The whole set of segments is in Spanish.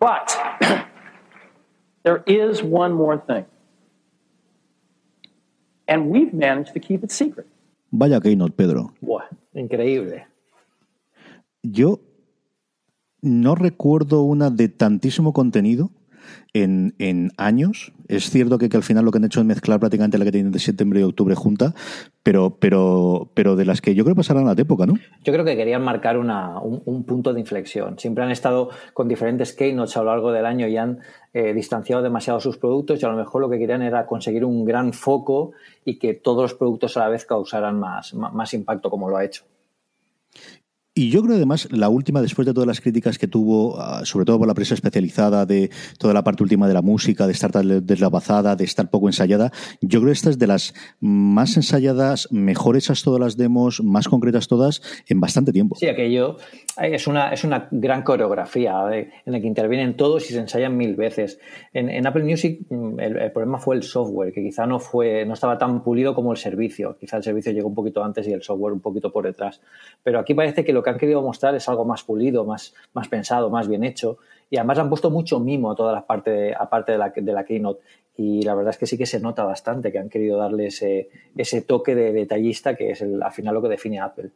But there is one more thing. And we've managed to keep it secret. Vaya keynote, Pedro. Buah, increíble. Yo no recuerdo una de tantísimo contenido en, en años. Es cierto que, que, al final lo que han hecho es mezclar prácticamente la que tienen de septiembre y octubre junta, pero, pero, pero de las que yo creo pasarán a la época, ¿no? Yo creo que querían marcar una, un, un, punto de inflexión. Siempre han estado con diferentes keynotes a lo largo del año y han eh, distanciado demasiado sus productos y a lo mejor lo que querían era conseguir un gran foco y que todos los productos a la vez causaran más, más impacto como lo ha hecho. Y yo creo además la última, después de todas las críticas que tuvo, uh, sobre todo por la prensa especializada, de toda la parte última de la música, de estar deslavazada, de estar poco ensayada, yo creo que esta es de las más ensayadas, mejor hechas todas las demos, más concretas todas, en bastante tiempo. Sí, aquello es una, es una gran coreografía ¿eh? en la que intervienen todos y se ensayan mil veces. En, Apple Music el, el, problema fue el software, que quizá no, fue, no estaba tan pulido como el servicio. Quizá el servicio llegó un poquito antes y el software un poquito por detrás. Pero aquí parece que lo que han querido mostrar es algo más pulido, más, más pensado, más bien hecho. Y además han puesto mucho mimo a toda la parte, aparte de la, de la Keynote. Y la verdad es que sí que se nota bastante que han querido darle ese, ese toque de detallista que es el, al final lo que define Apple.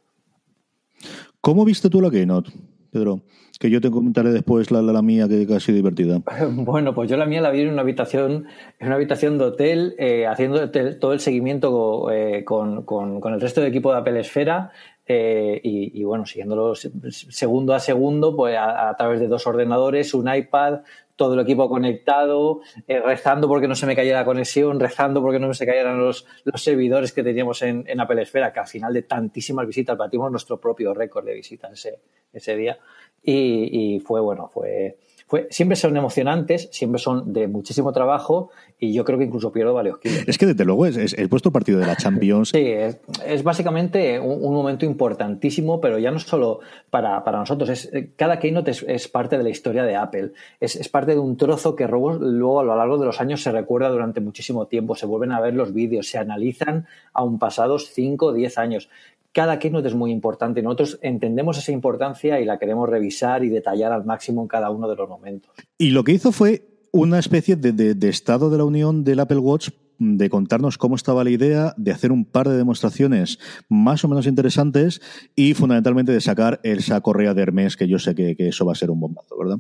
¿Cómo viste tú la Keynote, Pedro? Que yo te comentaré después la, la, mía, que, ha sido divertida. Bueno, pues yo la mía la vi en una habitación, en una habitación de hotel, eh, haciendo todo el seguimiento eh, con, con, con, el resto del equipo de Apple Esfera. Eh, y, bueno, siguiéndolo segundo a segundo, pues a, través de dos ordenadores, un iPad, todo el equipo conectado, eh, rezando porque no se me cayera la conexión, rezando porque no se cayeran los, los servidores que teníamos en, en, Apple Esfera, que al final de tantísimas visitas batimos nuestro propio récord de visitas ese, ese día. Y, y fue, bueno, fue, fue, siempre son emocionantes, siempre son de muchísimo trabajo y yo creo que incluso pierdo varios kilos. Es que desde luego es, es el puesto partido de la Champions. sí, es, es básicamente un, un, momento importantísimo, pero ya no solo para, para nosotros, es, cada keynote es, es, parte de la historia de Apple, es, es parte de un trozo que luego, luego a lo largo de los años se recuerda durante muchísimo tiempo, se vuelven a ver los vídeos, se analizan aún pasados 5 o 10 años cada keynote es muy importante. Nosotros entendemos esa importancia y la queremos revisar y detallar al máximo en cada uno de los momentos. Y lo que hizo fue una especie de, estado de la unión del Apple Watch de contarnos cómo estaba la idea, de hacer un par de demostraciones más o menos interesantes y fundamentalmente de sacar esa correa de Hermes, que yo sé que eso va a ser un bombazo, ¿verdad?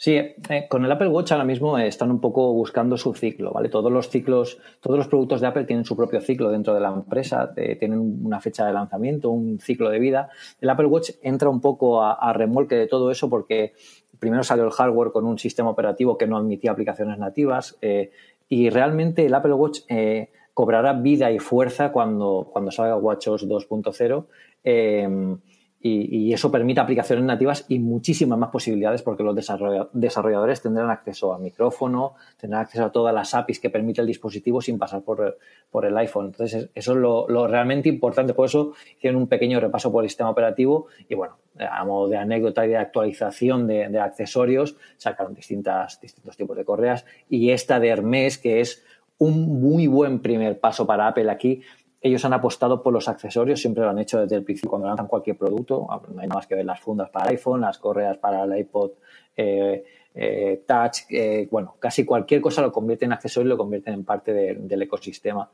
Sí, eh, con el Apple Watch ahora mismo están un poco buscando su ciclo, ¿vale? Todos los ciclos, todos los productos de Apple tienen su propio ciclo dentro de la empresa, eh, tienen una fecha de lanzamiento, un ciclo de vida. El Apple Watch entra un poco a, a remolque de todo eso porque primero salió el hardware con un sistema operativo que no admitía aplicaciones nativas eh, y realmente el Apple Watch eh, cobrará vida y fuerza cuando, cuando salga WatchOS 2.0. Y, eso permite aplicaciones nativas y muchísimas más posibilidades porque los desarrolladores tendrán acceso a micrófono, tendrán acceso a todas las APIs que permite el dispositivo sin pasar por, por el iPhone. Entonces, eso es lo, realmente importante. Por eso hicieron un pequeño repaso por el sistema operativo y, bueno, a modo de anécdota y de actualización de, de accesorios, sacaron distintas, distintos tipos de correas y esta de Hermes, que es un muy buen primer paso para Apple aquí, ellos han apostado por los accesorios, siempre lo han hecho desde el principio cuando lanzan cualquier producto. No hay nada más que ver las fundas para iPhone, las correas para el iPod eh, eh, Touch. Eh, bueno, casi cualquier cosa lo convierte en accesorio y lo convierten en parte de, del ecosistema.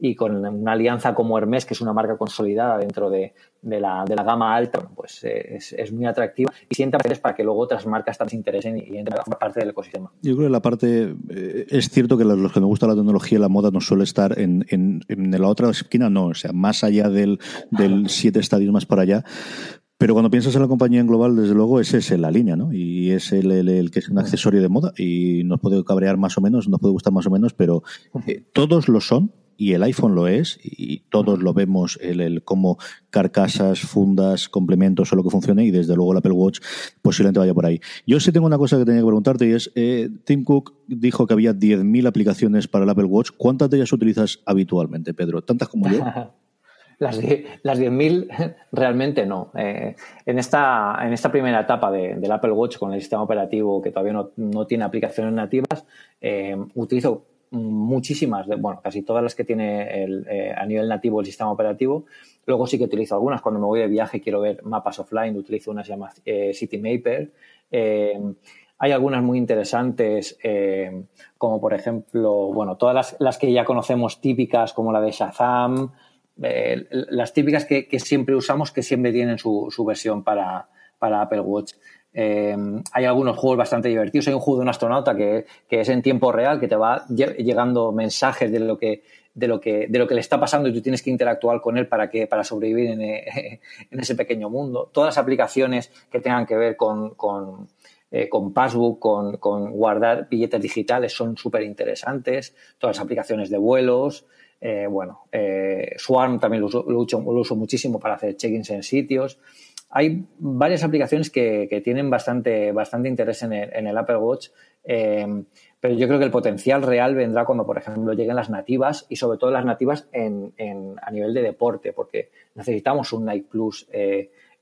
Y con una alianza como Hermes, que es una marca consolidada dentro de, la, gama alta, pues eh, es, muy atractiva y sienta para que luego otras marcas también se interesen y, entren a parte del ecosistema. Yo creo que la parte, eh, es cierto que los que nos gusta la tecnología y la moda no suele estar en, en, la otra esquina, no, o sea, más allá del, del siete estadios más para allá, pero cuando piensas en la compañía en global, desde luego, ese es la línea, ¿no? Y es el, el, que es un accesorio de moda y nos puede cabrear más o menos, nos puede gustar más o menos, pero eh, todos lo son y el iPhone lo es y todos lo vemos el, el como carcasas, fundas, complementos o lo que funcione y desde luego el Apple Watch posiblemente vaya por ahí. Yo sí tengo una cosa que tenía que preguntarte y es, eh, Tim Cook dijo que había 10.000 aplicaciones para el Apple Watch. ¿Cuántas de ellas utilizas habitualmente, Pedro? ¿Tantas como yo? Las, las 10.000 realmente no. Eh, en, esta, en esta primera etapa del Apple Watch con el sistema operativo que todavía no, no tiene aplicaciones nativas, eh, utilizo muchísimas, bueno, casi todas las que tiene el, eh, a nivel nativo el sistema operativo. Luego sí que utilizo algunas. Cuando me voy de viaje quiero ver mapas offline, utilizo una que se llama CityMapper. hay algunas muy interesantes, como por ejemplo, bueno, todas las, las, que ya conocemos típicas, como la de Shazam, eh, las típicas que, siempre usamos, que siempre tienen su, versión para, Apple Watch. Eh, hay algunos juegos bastante divertidos. Hay un juego de un astronauta que, es en tiempo real, que te va llegando mensajes de lo que de lo que de lo que le está pasando y tú tienes que interactuar con él para que para sobrevivir en, eh, ese pequeño mundo. Todas las aplicaciones que tengan que ver con, con, Passbook, con, con, guardar billetes digitales son súper interesantes. Todas las aplicaciones de vuelos. Eh, bueno, eh, Swarm también lo uso, muchísimo para hacer check-ins en sitios. Hay varias aplicaciones que, tienen bastante, bastante interés en el, Apple Watch, eh, pero yo creo que el potencial real vendrá cuando, por ejemplo, lleguen las nativas y sobre todo las nativas a nivel de deporte, porque necesitamos un Nike Plus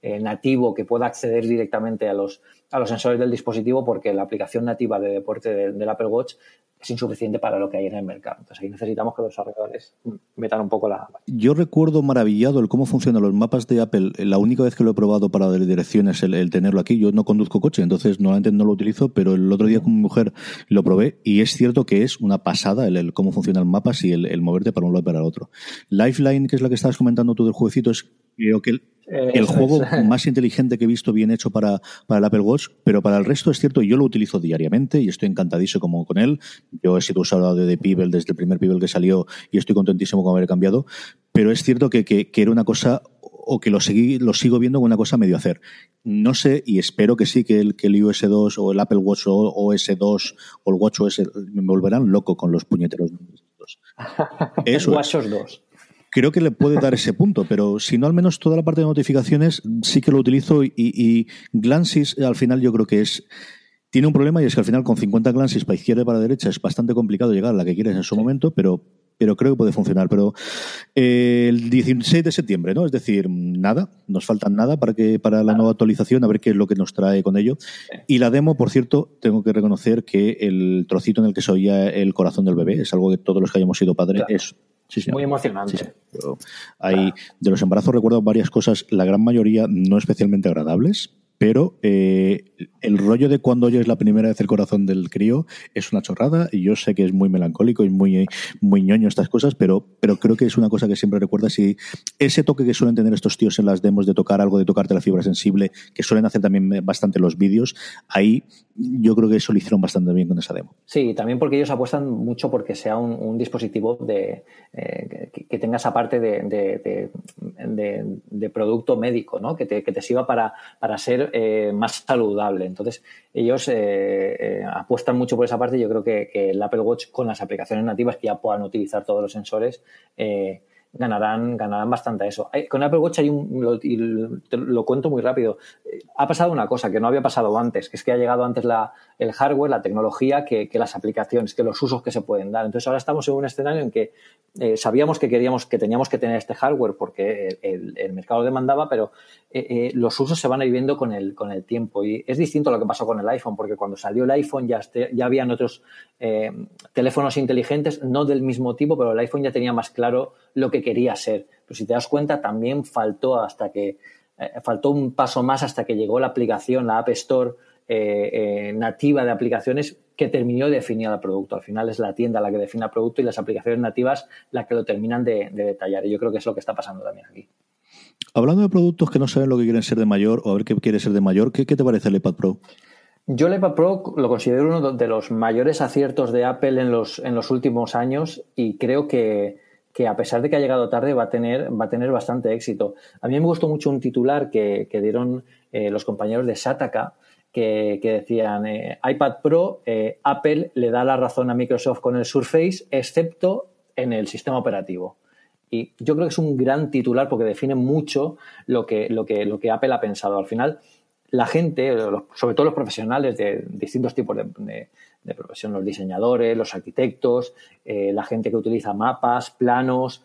nativo que pueda acceder directamente a los, a los sensores del dispositivo porque la aplicación nativa de deporte del Apple Watch es insuficiente para lo que hay en el mercado. Entonces ahí necesitamos que los desarrolladores metan un poco la... Yo recuerdo maravillado el cómo funcionan los mapas de Apple. La única vez que lo he probado para direcciones el, el tenerlo aquí. Yo no conduzco coche, entonces normalmente no lo utilizo, pero el otro día con mi mujer lo probé y es cierto que es una pasada el, cómo funcionan los mapas y el, moverte para un lado y para el otro. Lifeline, que es la que estabas comentando tú del jueguecito, es creo que el, el juego más inteligente que he visto bien hecho para, para el Apple Watch, pero para el resto es cierto, yo lo utilizo diariamente y estoy encantadísimo como con él. Yo he sido usuario de Pebble desde el primer Pebble que salió y estoy contentísimo con haber cambiado, pero es cierto que, que, era una cosa o que lo, seguí, lo sigo viendo como una cosa medio hacer. No sé, y espero que sí, que el, que el iOS 2 o el Apple Watch OS 2 o el Watch OS me volverán loco con los puñeteros. Eso Watch 2 creo que le puede dar ese punto, pero si no, al menos toda la parte de notificaciones sí que lo utilizo y, y Glances al final yo creo que es tiene un problema y es que al final con 50 glances para izquierda y para derecha es bastante complicado llegar a la que quieres en su momento, pero pero creo que puede funcionar. Pero eh, el 16 de septiembre, ¿no? Es decir, nada, nos falta nada para que para la nueva actualización, a ver qué es lo que nos trae con ello. Y la demo, por cierto, tengo que reconocer que el trocito en el que se oía el corazón del bebé es algo que todos los que hayamos sido padres es muy emocionante. hay, De los embarazos recuerdo varias cosas, la gran mayoría no especialmente agradables, pero eh, el rollo de cuando oyes la primera vez el corazón del crío es una chorrada y yo sé que es muy melancólico y muy, muy ñoño estas cosas, pero, pero creo que es una cosa que siempre recuerdas y ese toque que suelen tener estos tíos en las demos de tocar algo, de tocarte la fibra sensible, que suelen hacer también bastante los vídeos, ahí yo creo que eso lo hicieron bastante bien con esa demo. Sí, también porque ellos apuestan mucho porque sea un, dispositivo de, eh, que, tenga esa parte de, de, producto médico, ¿no? que, te, que te sirva para, para ser eh, más saludable. Entonces, ellos eh, eh, apuestan mucho por esa parte yo creo que, que, el Apple Watch con las aplicaciones nativas que ya puedan utilizar todos los sensores ganarán, ganarán bastante a eso. Con Apple Watch hay un, lo, y lo, cuento muy rápido, ha pasado una cosa que no había pasado antes, que es que ha llegado antes la, el hardware, la tecnología, que, las aplicaciones, que los usos que se pueden dar. Entonces ahora estamos en un escenario en que eh, sabíamos que queríamos, que teníamos que tener este hardware porque el, mercado lo demandaba, pero eh, eh, los usos se van a ir viendo con el, con el tiempo. Y es distinto a lo que pasó con el iPhone, porque cuando salió el iPhone ya, este, ya habían otros teléfonos inteligentes, no del mismo tipo, pero el iPhone ya tenía más claro lo que quería ser. Pero si te das cuenta, también faltó hasta que eh, faltó un paso más hasta que llegó la aplicación, la App Store, eh, nativa de aplicaciones que terminó de definir el producto. Al final es la tienda la que define el producto y las aplicaciones nativas las que lo terminan de, detallar. Y yo creo que es lo que está pasando también aquí. Hablando de productos que no saben lo que quieren ser de mayor o a ver qué quiere ser de mayor, ¿qué, te parece el iPad Pro? Yo el iPad Pro lo considero uno de los mayores aciertos de Apple en los, en los últimos años y creo que, a pesar de que ha llegado tarde va a tener, va a tener bastante éxito. A mí me gustó mucho un titular que, dieron eh, los compañeros de Sataka, que, decían eh, iPad Pro, eh, Apple le da la razón a Microsoft con el Surface, excepto en el sistema operativo. Y yo creo que es un gran titular porque define mucho lo que, lo que, lo que Apple ha pensado. Al final, la gente, sobre todo los profesionales de distintos tipos de, profesión, los diseñadores, los arquitectos, eh, la gente que utiliza mapas, planos,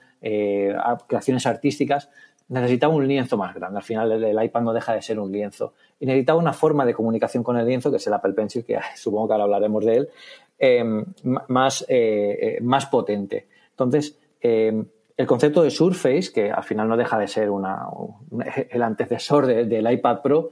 creaciones artísticas, necesitaba un lienzo más grande. Al final el, iPad no deja de ser un lienzo. Y necesitaba una forma de comunicación con el lienzo, que es el Apple Pencil, que supongo que ahora hablaremos de él, em, más, eh, eh, más potente. Entonces, em, el concepto de Surface, que al final no deja de ser una, el antecesor del iPad Pro,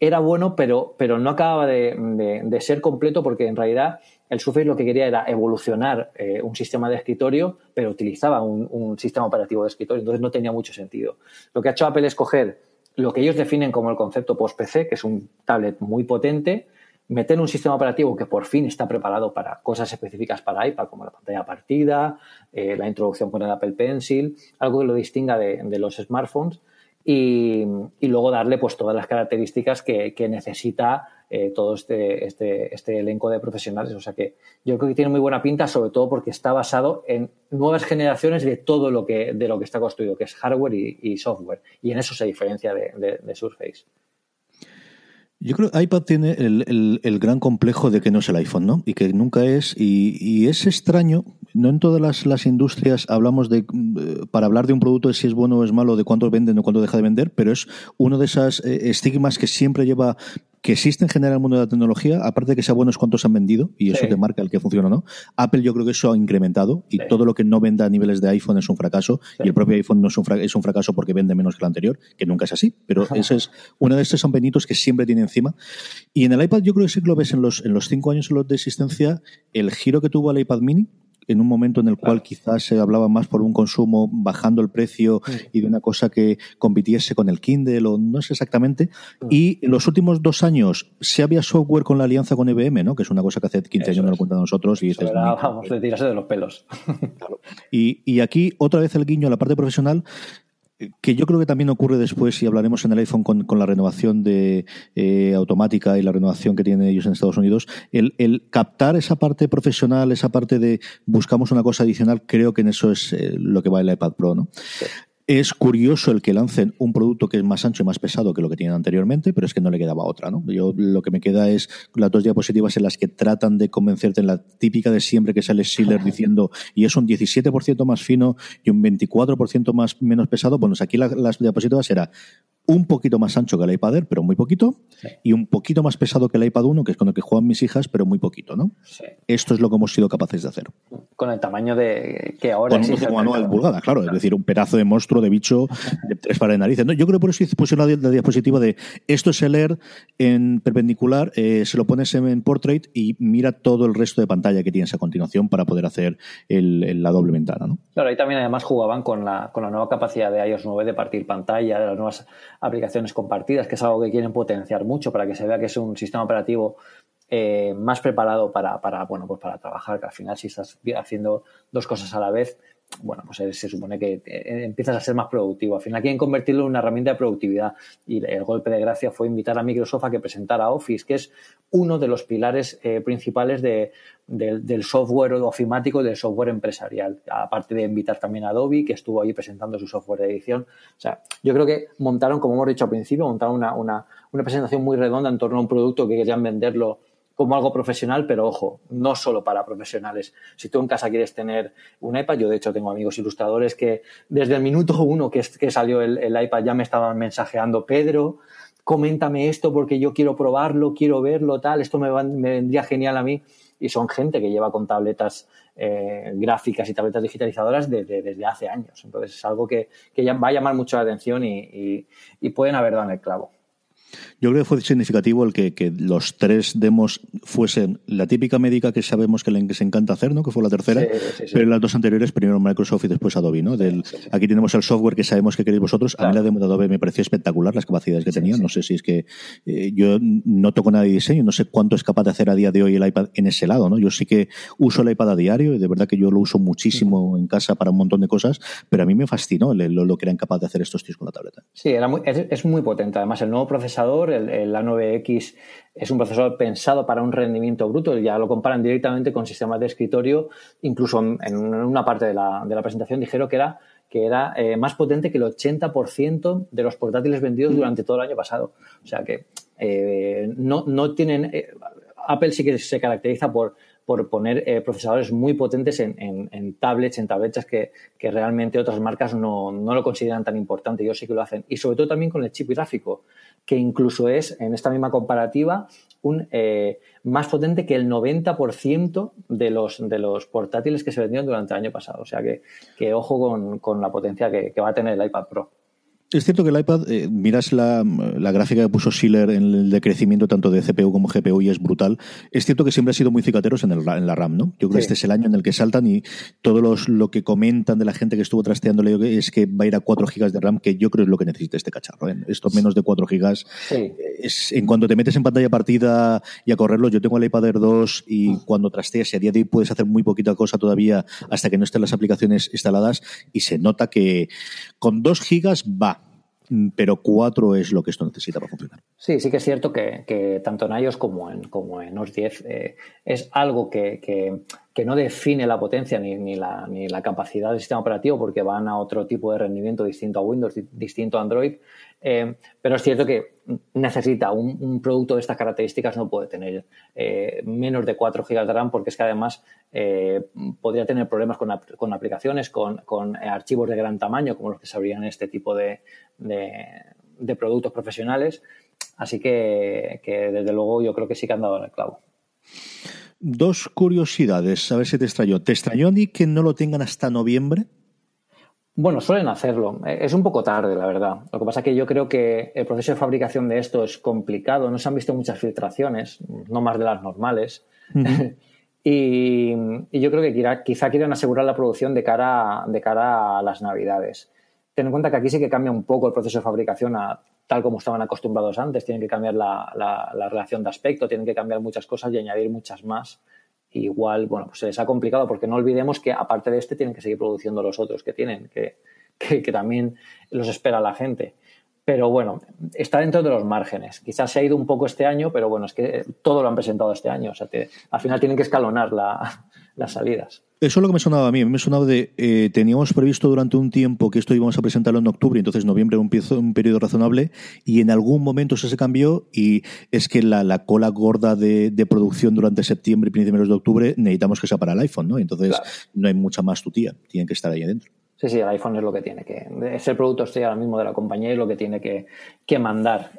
era bueno, pero, pero no acababa de, ser completo porque en realidad el Surface lo que quería era evolucionar eh, un sistema de escritorio, pero utilizaba un, sistema operativo de escritorio, entonces no tenía mucho sentido. Lo que ha hecho Apple es coger lo que ellos definen como el concepto post-PC, que es un tablet muy potente, meter un sistema operativo que por fin está preparado para cosas específicas para iPad, como la pantalla partida, eh, la introducción con el Apple Pencil, algo que lo distinga de los smartphones y, luego darle pues todas las características que, necesita eh, todo este, este, este, elenco de profesionales. O sea que yo creo que tiene muy buena pinta, sobre todo porque está basado en nuevas generaciones de todo lo que, de lo que está construido, que es hardware y, software. Y en eso se diferencia de, de Surface. Yo creo que iPad tiene el, gran complejo de que no es el iPhone, ¿no? Y que nunca es. Y, es extraño. No en todas las, las, industrias hablamos de. Eh, para hablar de un producto de si es bueno o es malo, de cuánto venden o cuánto deja de vender, pero es uno de esos eh, estigmas que siempre lleva que existe en general en el mundo de la tecnología, aparte de que sea bueno es cuántos han vendido, y eso te marca el que funciona o no. Apple yo creo que eso ha incrementado, y todo lo que no venda a niveles de iPhone es un fracaso, y el propio iPhone no es un, es un fracaso porque vende menos que el anterior, que nunca es así, pero ese es uno de estos son benitos que siempre tiene encima. Y en el iPad yo creo que sí que lo ves en los, en los cinco años de existencia, el giro que tuvo el iPad mini, en un momento en el cual quizás se hablaba más por un consumo bajando el precio y de una cosa que compitiese con el Kindle o no sé exactamente. Y en los últimos dos años se había software con la alianza con IBM, ¿no? que es una cosa que hace 15 años no lo cuentan nosotros. Y dices, vamos, de tirarse de los pelos. Y, y aquí otra vez el guiño a la parte profesional que yo creo que también ocurre después, y hablaremos en el iPhone con, la renovación de eh, automática y la renovación que tienen ellos en Estados Unidos, el, captar esa parte profesional, esa parte de buscamos una cosa adicional, creo que en eso es eh, lo que va el iPad Pro, ¿no? Es curioso el que lancen un producto que es más ancho y más pesado que lo que tienen anteriormente, pero es que no le quedaba otra, ¿no? Yo lo que me queda es las dos diapositivas en las que tratan de convencerte en la típica de siempre que sale Schiller diciendo y es un 17% más fino y un 24% más menos pesado. Bueno, pues aquí las diapositivas era un poquito más ancho que el iPad Air, pero muy poquito, y un poquito más pesado que el iPad 1, que es con el que juegan mis hijas, pero muy poquito, ¿no? Esto es lo que hemos sido capaces de hacer. Con el tamaño de que ahora con un manual pulgada, claro, es decir, un pedazo de monstruo, de bicho, de tres pares de narices. yo creo por eso puse la, la, diapositiva de esto es el Air en perpendicular, eh, se lo pones en, portrait y mira todo el resto de pantalla que tienes a continuación para poder hacer la doble ventana, ¿no? Claro, ahí también además jugaban con la, con la nueva capacidad de iOS 9 de partir pantalla, de las nuevas aplicaciones compartidas, que es algo que quieren potenciar mucho para que se vea que es un sistema operativo eh, más preparado para, para, bueno, pues para trabajar, que al final si estás haciendo dos cosas a la vez, bueno, pues se supone que eh, empiezas a ser más productivo. Al final quieren convertirlo en una herramienta de productividad y el golpe de gracia fue invitar a Microsoft a que presentara Office, que es uno de los pilares eh, principales del software ofimático y del software empresarial. Aparte de invitar también a Adobe, que estuvo ahí presentando su software de edición. O sea, yo creo que montaron, como hemos dicho al principio, montaron una, una, una presentación muy redonda en torno a un producto que querían venderlo como algo profesional, pero ojo, no solo para profesionales. Si tú en casa quieres tener un iPad, yo de hecho tengo amigos ilustradores que desde el minuto uno que, que salió el, iPad ya me estaban mensajeando, Pedro, coméntame esto porque yo quiero probarlo, quiero verlo, tal, esto me, vendría genial a mí. Y son gente que lleva con tabletas eh, gráficas y tabletas digitalizadoras desde hace años. Entonces es algo que, ya va a llamar mucho la atención y, y pueden haber dado en el clavo. Yo creo que fue significativo el que, que, los tres demos fuesen la típica médica que sabemos que les encanta hacer, ¿no? que fue la tercera, pero las dos anteriores, primero Microsoft y después Adobe. ¿no? Del, aquí tenemos el software que sabemos que queréis vosotros. A mí la demo de Adobe me pareció espectacular, las capacidades que tenía. No sé si es que eh, yo no toco nada de diseño, no sé cuánto es capaz de hacer a día de hoy el iPad en ese lado. ¿no? Yo sí que uso el iPad a diario y de verdad que yo lo uso muchísimo en casa para un montón de cosas, pero a mí me fascinó lo, lo, que eran capaces de hacer estos tíos con la tableta. Sí, era muy, es, es muy potente. Además, el nuevo procesador, el, el A9X, es un procesador pensado para un rendimiento bruto. Ya lo comparan directamente con sistemas de escritorio. Incluso en una parte de la, de la presentación dijeron que era que era eh, más potente que el 80% de los portátiles vendidos durante todo el año pasado. O sea que eh, no, no, tienen. Eh, Apple sí que se caracteriza por, por poner eh, procesadores muy potentes en, en, tablets, en tabletas que, que realmente otras marcas no, no, lo consideran tan importante. Ellos sí que lo hacen. Y sobre todo también con el chip gráfico que incluso es, en esta misma comparativa, un, eh, más potente que el 90% de los, de los portátiles que se vendieron durante el año pasado. O sea que, que ojo con, con la potencia que, que va a tener el iPad Pro. Es cierto que el iPad, eh, miras la, la, gráfica que puso Schiller en el decrecimiento tanto de CPU como GPU y es brutal. Es cierto que siempre ha sido muy cicateros en, el, en la RAM, ¿no? Yo creo sí. que este es el año en el que saltan y todo los, lo que comentan de la gente que estuvo trasteándole es que va a ir a 4 GB de RAM, que yo creo es lo que necesita este cacharro. ¿eh? Esto menos de 4 GB. Sí. Es, en cuanto te metes en pantalla partida y a correrlo, yo tengo el iPad Air 2 y mm. cuando trasteas, y a día de hoy puedes hacer muy poquita cosa todavía hasta que no estén las aplicaciones instaladas y se nota que con 2 GB va pero 4 es lo que esto necesita para funcionar. Sí, sí que es cierto que, que tanto en iOS como en, como en OS 10 eh, es algo que, que, que, no define la potencia ni, ni, la, ni la capacidad del sistema operativo porque van a otro tipo de rendimiento distinto a Windows, distinto a Android, eh, pero es cierto que necesita un, producto de estas características, no puede tener eh, menos de 4 GB de RAM porque es que además eh, podría tener problemas con, con aplicaciones, con, con, archivos de gran tamaño como los que se abrían en este tipo de, de, productos profesionales. Así que, desde luego yo creo que sí que han dado el clavo. Dos curiosidades, a ver si te extrañó. ¿Te extrañó ni que no lo tengan hasta noviembre? Bueno, suelen hacerlo. Es un poco tarde, la verdad. Lo que pasa es que yo creo que el proceso de fabricación de esto es complicado. No se han visto muchas filtraciones, no más de las normales. Uh -huh. y, y, yo creo que quizá, quizá quieren asegurar la producción de cara, de cara a las Navidades. Ten en cuenta que aquí sí que cambia un poco el proceso de fabricación a tal como estaban acostumbrados antes. Tienen que cambiar la, la, la relación de aspecto, tienen que cambiar muchas cosas y añadir muchas más igual, bueno, pues se les ha complicado porque no olvidemos que aparte de este tienen que seguir produciendo los otros que tienen, que, que, también los espera la gente. Pero bueno, está dentro de los márgenes. Quizás se ha ido un poco este año, pero bueno, es que todo lo han presentado este año. O sea, al final tienen que escalonar la, las salidas. Eso es lo que me sonaba a mí. Me sonaba de. Eh, teníamos previsto durante un tiempo que esto íbamos a presentarlo en octubre, entonces noviembre un, un periodo razonable, y en algún momento eso se cambió. Y es que la, la cola gorda de, de, producción durante septiembre y primeros de octubre necesitamos que sea para el iPhone, ¿no? Entonces claro. no hay mucha más tutía. Tienen que estar ahí adentro. Sí, el iPhone es lo que tiene que. Es el producto estrella ahora mismo de la compañía y lo que tiene que, que, mandar.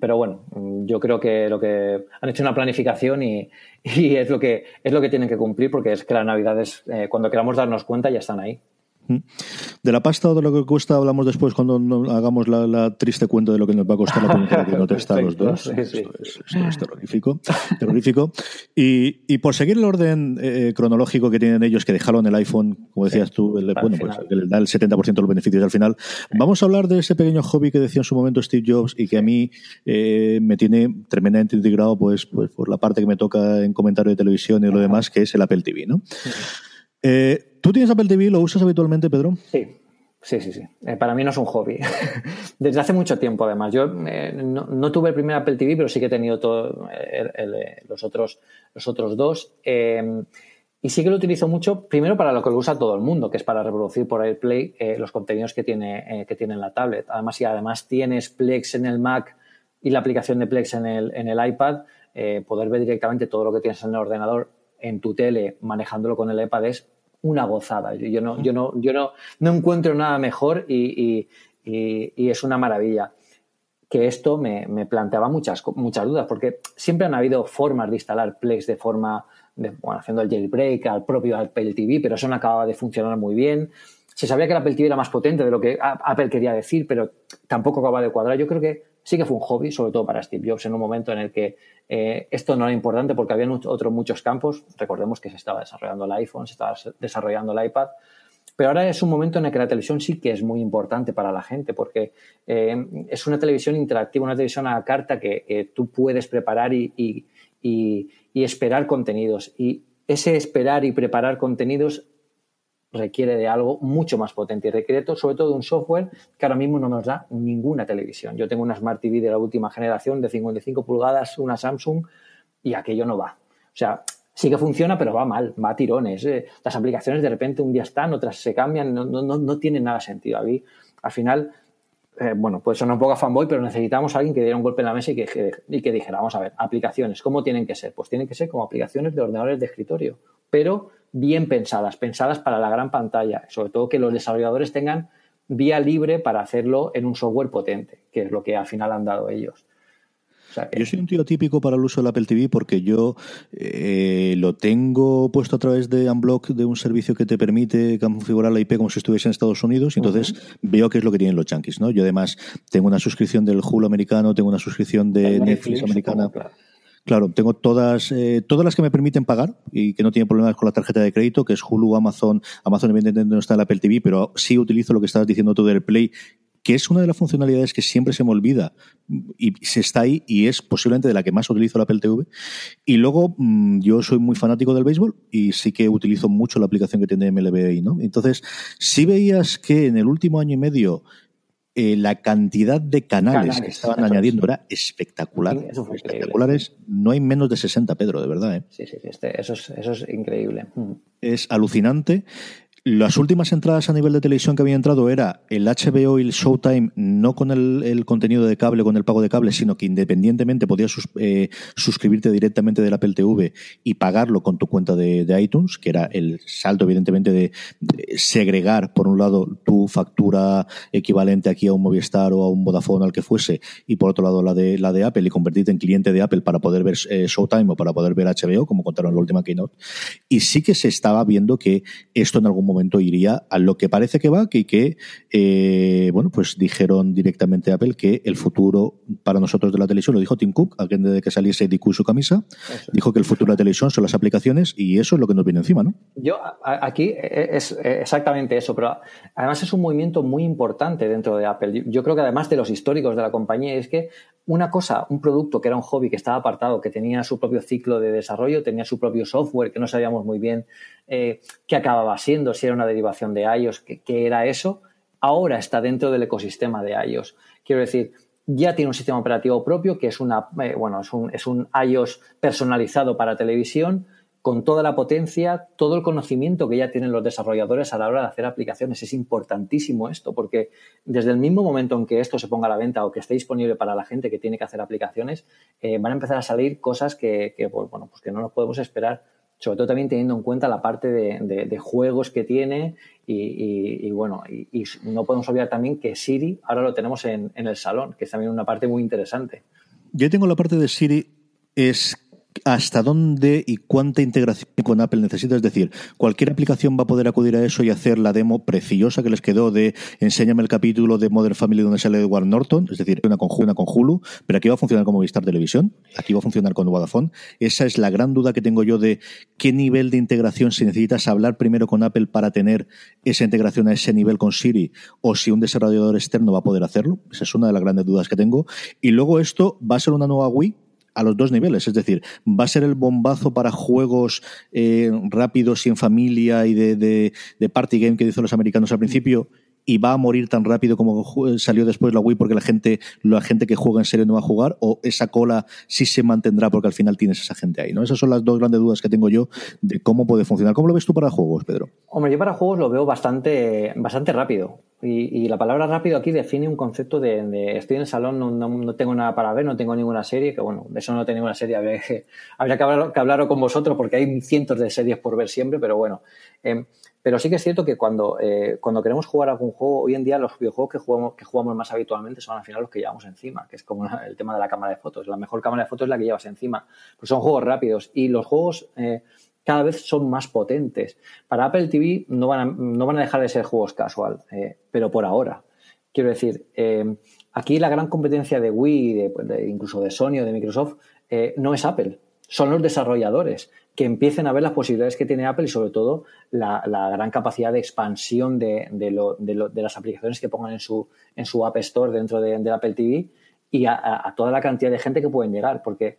Pero bueno, yo creo que lo que han hecho una planificación y, y es, lo que, es lo que tienen que cumplir porque es que las navidades, eh, cuando queramos darnos cuenta, ya están ahí. De la pasta o de lo que cuesta hablamos después cuando hagamos la, la triste cuenta de lo que nos va a costar la publicidad que no testa los dos. Sí, sí. Esto, es, esto, es, terrorífico. terrorífico. Y, y, por seguir el orden eh, cronológico que tienen ellos, que dejaron el iPhone, como decías sí, tú, el, bueno, pues, que le da el 70% de los beneficios al final, vamos a hablar de ese pequeño hobby que decía en su momento Steve Jobs y que a mí eh, me tiene tremendamente integrado pues, pues por la parte que me toca en comentario de televisión y lo demás, que es el Apple TV, ¿no? Eh, ¿Tú tienes Apple TV? ¿Lo usas habitualmente, Pedro? Sí. Sí, sí, sí. Eh, para mí no es un hobby. Desde hace mucho tiempo, además. Yo eh, no, tuve el primer Apple TV, pero sí que he tenido todo, los, otros, los otros dos. Y sí que lo utilizo mucho, primero para lo que lo usa todo el mundo, que es para reproducir por AirPlay los contenidos que tiene, que tiene en la tablet. Además, si además tienes Plex en el Mac y la aplicación de Plex en el, en el iPad, poder ver directamente todo lo que tienes en el ordenador en tu tele manejándolo con el iPad es una gozada. Yo no, yo no, yo no, no encuentro nada mejor y, y, y, y, es una maravilla. Que esto me, me, planteaba muchas, muchas dudas, porque siempre han habido formas de instalar Plex de forma, de, bueno, haciendo el jailbreak al propio Apple TV, pero eso no acababa de funcionar muy bien. Se sabía que el Apple TV era más potente de lo que Apple quería decir, pero tampoco acababa de cuadrar. Yo creo que sí que fue un hobby, sobre todo para Steve Jobs, en un momento en el que eh, esto no era importante porque había otros muchos campos. Recordemos que se estaba desarrollando el iPhone, se estaba desarrollando el iPad. Pero ahora es un momento en el que la televisión sí que es muy importante para la gente porque eh, es una televisión interactiva, una televisión a carta que tú puedes preparar y, esperar contenidos. Y ese esperar y preparar contenidos requiere de algo mucho más potente y requiere sobre todo un software que ahora mismo no nos da ninguna televisión. Yo tengo una Smart TV de la última generación de 55 pulgadas, una Samsung, y aquello no va. O sea, sí que funciona, pero va mal, va a tirones. Eh. Las aplicaciones de repente un día están, otras se cambian, no, no, no tiene nada sentido. A al final, eh, bueno, pues sonar un poco a fanboy, pero necesitamos a alguien que diera un golpe en la mesa y que, y que dijera, vamos a ver, aplicaciones, ¿cómo tienen que ser? Pues tienen que ser como aplicaciones de ordenadores de escritorio, pero bien pensadas, pensadas para la gran pantalla, sobre todo que los desarrolladores tengan vía libre para hacerlo en un software potente, que es lo que al final han dado ellos. Yo soy un tío típico para el uso del Apple TV porque yo eh, lo tengo puesto a través de Unblock, de un servicio que te permite configurar la IP como si estuviese en Estados Unidos, y entonces veo qué es lo que tienen los junkies, ¿no? Yo además tengo una suscripción del Hulu americano, tengo una suscripción de Netflix, americana. Claro. tengo todas, eh, todas las que me permiten pagar y que no tienen problemas con la tarjeta de crédito, que es Hulu, Amazon. Amazon evidentemente no está en el Apple TV, pero sí utilizo lo que estabas diciendo tú del Play que es una de las funcionalidades que siempre se me olvida y se está ahí y es posiblemente de la que más utilizo la Apple TV. Y luego mm, yo soy muy fanático del béisbol y sí que utilizo mucho la aplicación que tiene MLB ¿no? Entonces, si veías que en el último año y medio eh, la cantidad de canales, que estaban añadiendo era espectacular. Espectaculares. No hay menos de 60, Pedro, de verdad. ¿eh? Sí, sí, este, eso, es, eso es increíble. Es alucinante. Las últimas entradas a nivel de televisión que había entrado era el HBO y el Showtime, no con el, contenido de cable, con el pago de cable, sino que independientemente podías eh, suscribirte directamente del Apple TV y pagarlo con tu cuenta de, iTunes, que era el salto, evidentemente, de, segregar, por un lado, tu factura equivalente aquí a un Movistar o a un Vodafone, al que fuese, y por otro lado la de, la de Apple, y convertirte en cliente de Apple para poder ver eh, Showtime o para poder ver HBO, como contaron en la última keynote. Y sí que se estaba viendo que esto en algún momento momento iría a lo que parece que va, que, que eh, bueno, pues dijeron directamente a Apple que el futuro para nosotros de la televisión, lo dijo Tim Cook, alguien de que saliese DQ su camisa, dijo que el futuro de la televisión son las aplicaciones y eso es lo que nos viene encima, ¿no? Yo, aquí es exactamente eso, pero además es un movimiento muy importante dentro de Apple. Yo creo que además de los históricos de la compañía es que una cosa, un producto que era un hobby, que estaba apartado, que tenía su propio ciclo de desarrollo, tenía su propio software, que no sabíamos muy bien eh, qué acababa siendo, si era una derivación de iOS, qué, era eso, ahora está dentro del ecosistema de iOS. Quiero decir, ya tiene un sistema operativo propio que es una, eh, bueno, es un, es un iOS personalizado para televisión, con toda la potencia, todo el conocimiento que ya tienen los desarrolladores a la hora de hacer aplicaciones. Es importantísimo esto, porque desde el mismo momento en que esto se ponga a la venta o que esté disponible para la gente que tiene que hacer aplicaciones, eh, van a empezar a salir cosas que, pues, bueno, pues que no nos podemos esperar. Sobre todo también teniendo en cuenta la parte de, juegos que tiene y, bueno, y, no podemos olvidar también que Siri ahora lo tenemos en, el salón, que es también una parte muy interesante. Yo tengo la parte de Siri es hasta dónde y cuánta integración con Apple necesita. Es decir, cualquier aplicación va a poder acudir a eso y hacer la demo preciosa que les quedó de enséñame el capítulo de Modern Family donde sale Edward Norton, es decir, una con, una con Hulu, pero aquí va a funcionar como Movistar Televisión, aquí va a funcionar con Vodafone. Esa es la gran duda que tengo yo de qué nivel de integración, si necesitas hablar primero con Apple para tener esa integración a ese nivel con Siri, o si un desarrollador externo va a poder hacerlo. Esa es una de las grandes dudas que tengo. Y luego esto va a ser una nueva Wii a los dos niveles. Es decir, va a ser el bombazo para juegos eh, rápidos y en familia y de, de, de, party game que dicen los americanos al principio y va a morir tan rápido como salió después la Wii porque la gente, la gente que juega en serio no va a jugar o esa cola sí se mantendrá porque al final tienes esa gente ahí, ¿no? Esas son las dos grandes dudas que tengo yo de cómo puede funcionar. ¿Cómo lo ves tú para juegos, Pedro? Hombre, yo para juegos lo veo bastante, bastante rápido. Y, la palabra rápido aquí define un concepto de, estoy en el salón, no, no, tengo nada para ver, no tengo ninguna serie, que bueno, de eso no tengo ninguna serie, habría que, hablar, con vosotros porque hay cientos de series por ver siempre, pero bueno. Eh, pero sí que es cierto que cuando, eh, cuando queremos jugar algún juego, hoy en día los videojuegos que jugamos, que jugamos más habitualmente son al final los que llevamos encima, que es como el tema de la cámara de fotos. La mejor cámara de fotos es la que llevas encima. Pues son juegos rápidos y los juegos eh, cada vez son más potentes. Para Apple TV no van a, no van a dejar de ser juegos casual, eh, pero por ahora. Quiero decir, aquí la gran competencia de Wii, incluso de Sony o de Microsoft, no es Apple, son los desarrolladores que empiecen a ver las posibilidades que tiene Apple y sobre todo la, gran capacidad de expansión de, las aplicaciones que pongan en su, en su App Store dentro de, Apple TV y a, toda la cantidad de gente que pueden llegar, porque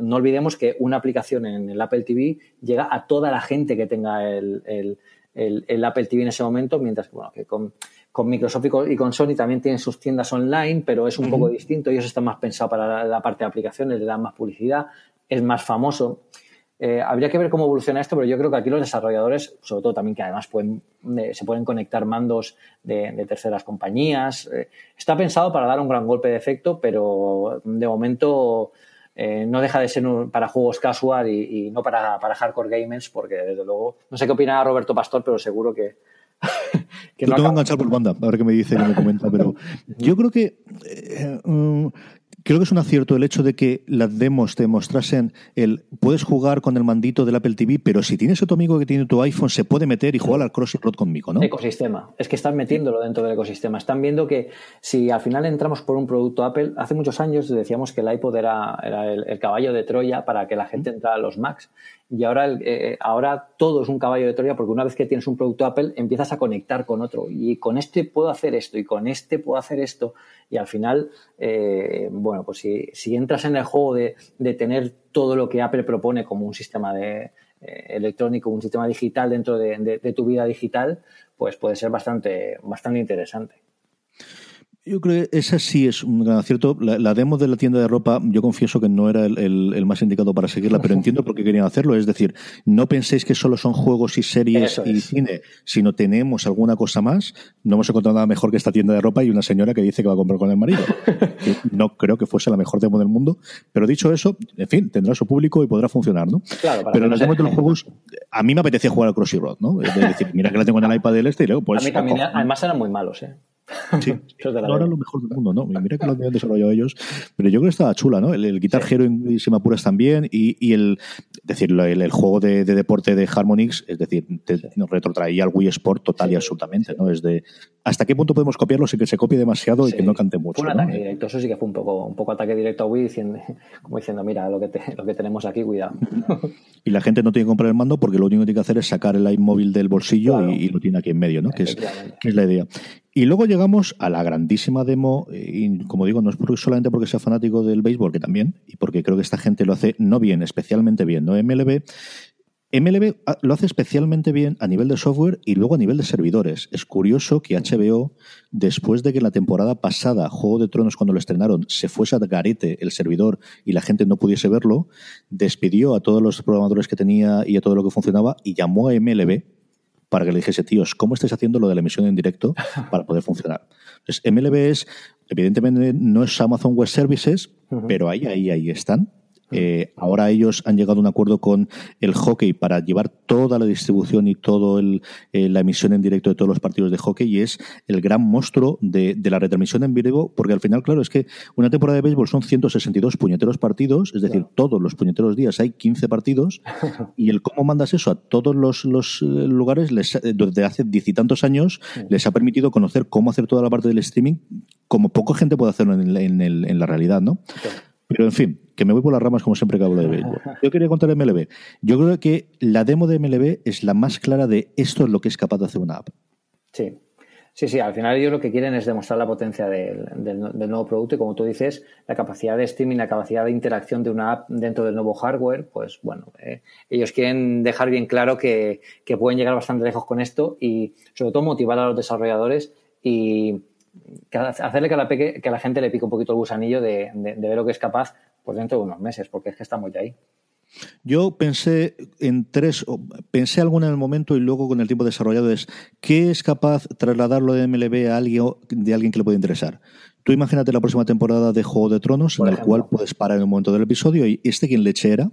no olvidemos que una aplicación en el Apple TV llega a toda la gente que tenga el, Apple TV en ese momento, mientras que, con, Microsoft y con, Sony también tienen sus tiendas online, pero es un poco distinto. Ellos están más pensados para la, parte de aplicaciones, le dan más publicidad, es más famoso. Eh, habría que ver cómo evoluciona esto, pero yo creo que aquí los desarrolladores, sobre todo también que además pueden, eh, se pueden conectar mandos de, terceras compañías, eh, está pensado para dar un gran golpe de efecto, pero de momento no deja de ser para juegos casual y, no para, hardcore gamers, porque desde luego, no sé qué opina Roberto Pastor, pero seguro que... que no tengo que enganchar por banda, a ver qué me dice, que me comenta, pero yo creo que... Mm, Creo que es un acierto el hecho de que las demos te mostrasen el puedes jugar con el mandito del Apple TV, pero si tienes otro amigo que tiene tu iPhone, se puede meter y jugar al Crossing Road conmigo, ¿no? Ecosistema. Es que están metiéndolo dentro del ecosistema. Están viendo que si al final entramos por un producto Apple, hace muchos años decíamos que el iPod era, era el, caballo de Troya para que la gente entrara a los Macs. Y ahora, eh, ahora todo es un caballo de Troya porque una vez que tienes un producto Apple empiezas a conectar con otro. Y con este puedo hacer esto y con este puedo hacer esto. Y al final, eh, bueno, pues si, si, entras en el juego de, de, tener todo lo que Apple propone como un sistema eh, electrónico, un sistema digital dentro de, de, tu vida digital, pues puede ser bastante, bastante interesante. Yo creo que esa sí es un gran acierto. La, demo de la tienda de ropa, yo confieso que no era el, más indicado para seguirla, pero entiendo por qué querían hacerlo. Es decir, no penséis que solo son juegos y series y cine, sino tenemos alguna cosa más. No hemos encontrado nada mejor que esta tienda de ropa y una señora que dice que va a comprar con el marido. no creo que fuese la mejor demo del mundo, pero dicho eso, en fin, tendrá su público y podrá funcionar, ¿no? Claro, pero en el momento de los juegos, a mí me apetecía jugar al Crossy Road, ¿no? Es decir, mira que la tengo en el iPad del este y luego pues. A mí también, además eran muy malos, ¿eh? Sí, no era lo mejor del mundo, ¿no? Mira que lo habían desarrollado ellos, pero yo creo que estaba chula, ¿no? El, Guitar Hero y si me apuras también, y, el, decir, el, juego de, deporte de Harmonix, es decir, nos retrotraía al Wii Sport total y absolutamente, ¿no? Es de hasta qué punto podemos copiarlo sin que se copie demasiado y que no cante mucho. un ataque directo, eso sí que fue un poco, un poco ataque directo a Wii, diciendo, como diciendo, mira, lo que, lo que tenemos aquí, cuidado. y la gente no tiene que comprar el mando porque lo único que tiene que hacer es sacar el iMóvil del bolsillo y, lo tiene aquí en medio, ¿no? Que es, que es la idea. Y luego llegamos a la grandísima demo, y como digo, no es solamente porque sea fanático del béisbol, que también, y porque creo que esta gente lo hace no bien, especialmente bien, ¿no? MLB. MLB ah, lo hace especialmente bien a nivel de software y luego a nivel de servidores. Es curioso que HBO, después de que la temporada pasada, Juego de Tronos, cuando lo estrenaron, se fuese a garete el servidor y la gente no pudiese verlo, despidió a todos los programadores que tenía y a todo lo que funcionaba y llamó a MLB para que le dijese, tíos, ¿cómo estáis haciendo lo de la emisión en directo para poder funcionar? Entonces, MLB es, evidentemente, no es Amazon Web Services, pero ahí, ahí, ahí están. Eh, ahora ellos han llegado a un acuerdo con el hockey para llevar toda la distribución y toda eh, la emisión en directo de todos los partidos de hockey y es el gran monstruo de, la retransmisión en vivo porque al final, claro, es que una temporada de béisbol son 162 puñeteros partidos, es decir, todos los puñeteros días hay 15 partidos y el cómo mandas eso a todos los, eh, lugares desde hace diez y tantos años les ha permitido conocer cómo hacer toda la parte del streaming como poca gente puede hacerlo en, la realidad, ¿no? Pero en fin, que me voy por las ramas como siempre que hablo de béisbol. Yo quería contar MLB. Yo creo que la demo de MLB es la más clara de esto es lo que es capaz de hacer una app. Sí. Sí, sí, al final ellos lo que quieren es demostrar la potencia del, nuevo producto y como tú dices, la capacidad de streaming, la capacidad de interacción de una app dentro del nuevo hardware, pues bueno, eh, ellos quieren dejar bien claro que, pueden llegar bastante lejos con esto y sobre todo motivar a los desarrolladores y hacerle que a, la, que la gente le pique un poquito el gusanillo de, ver lo que es capaz pues dentro de unos meses, porque es que estamos ya ahí. Yo pensé en tres, pensé alguna en el momento y luego con el tiempo desarrollado es ¿qué es capaz trasladarlo de MLB a alguien de alguien que le puede interesar? Tú imagínate la próxima temporada de Juego de Tronos, en el cual puedes parar en un momento del episodio y este quien le era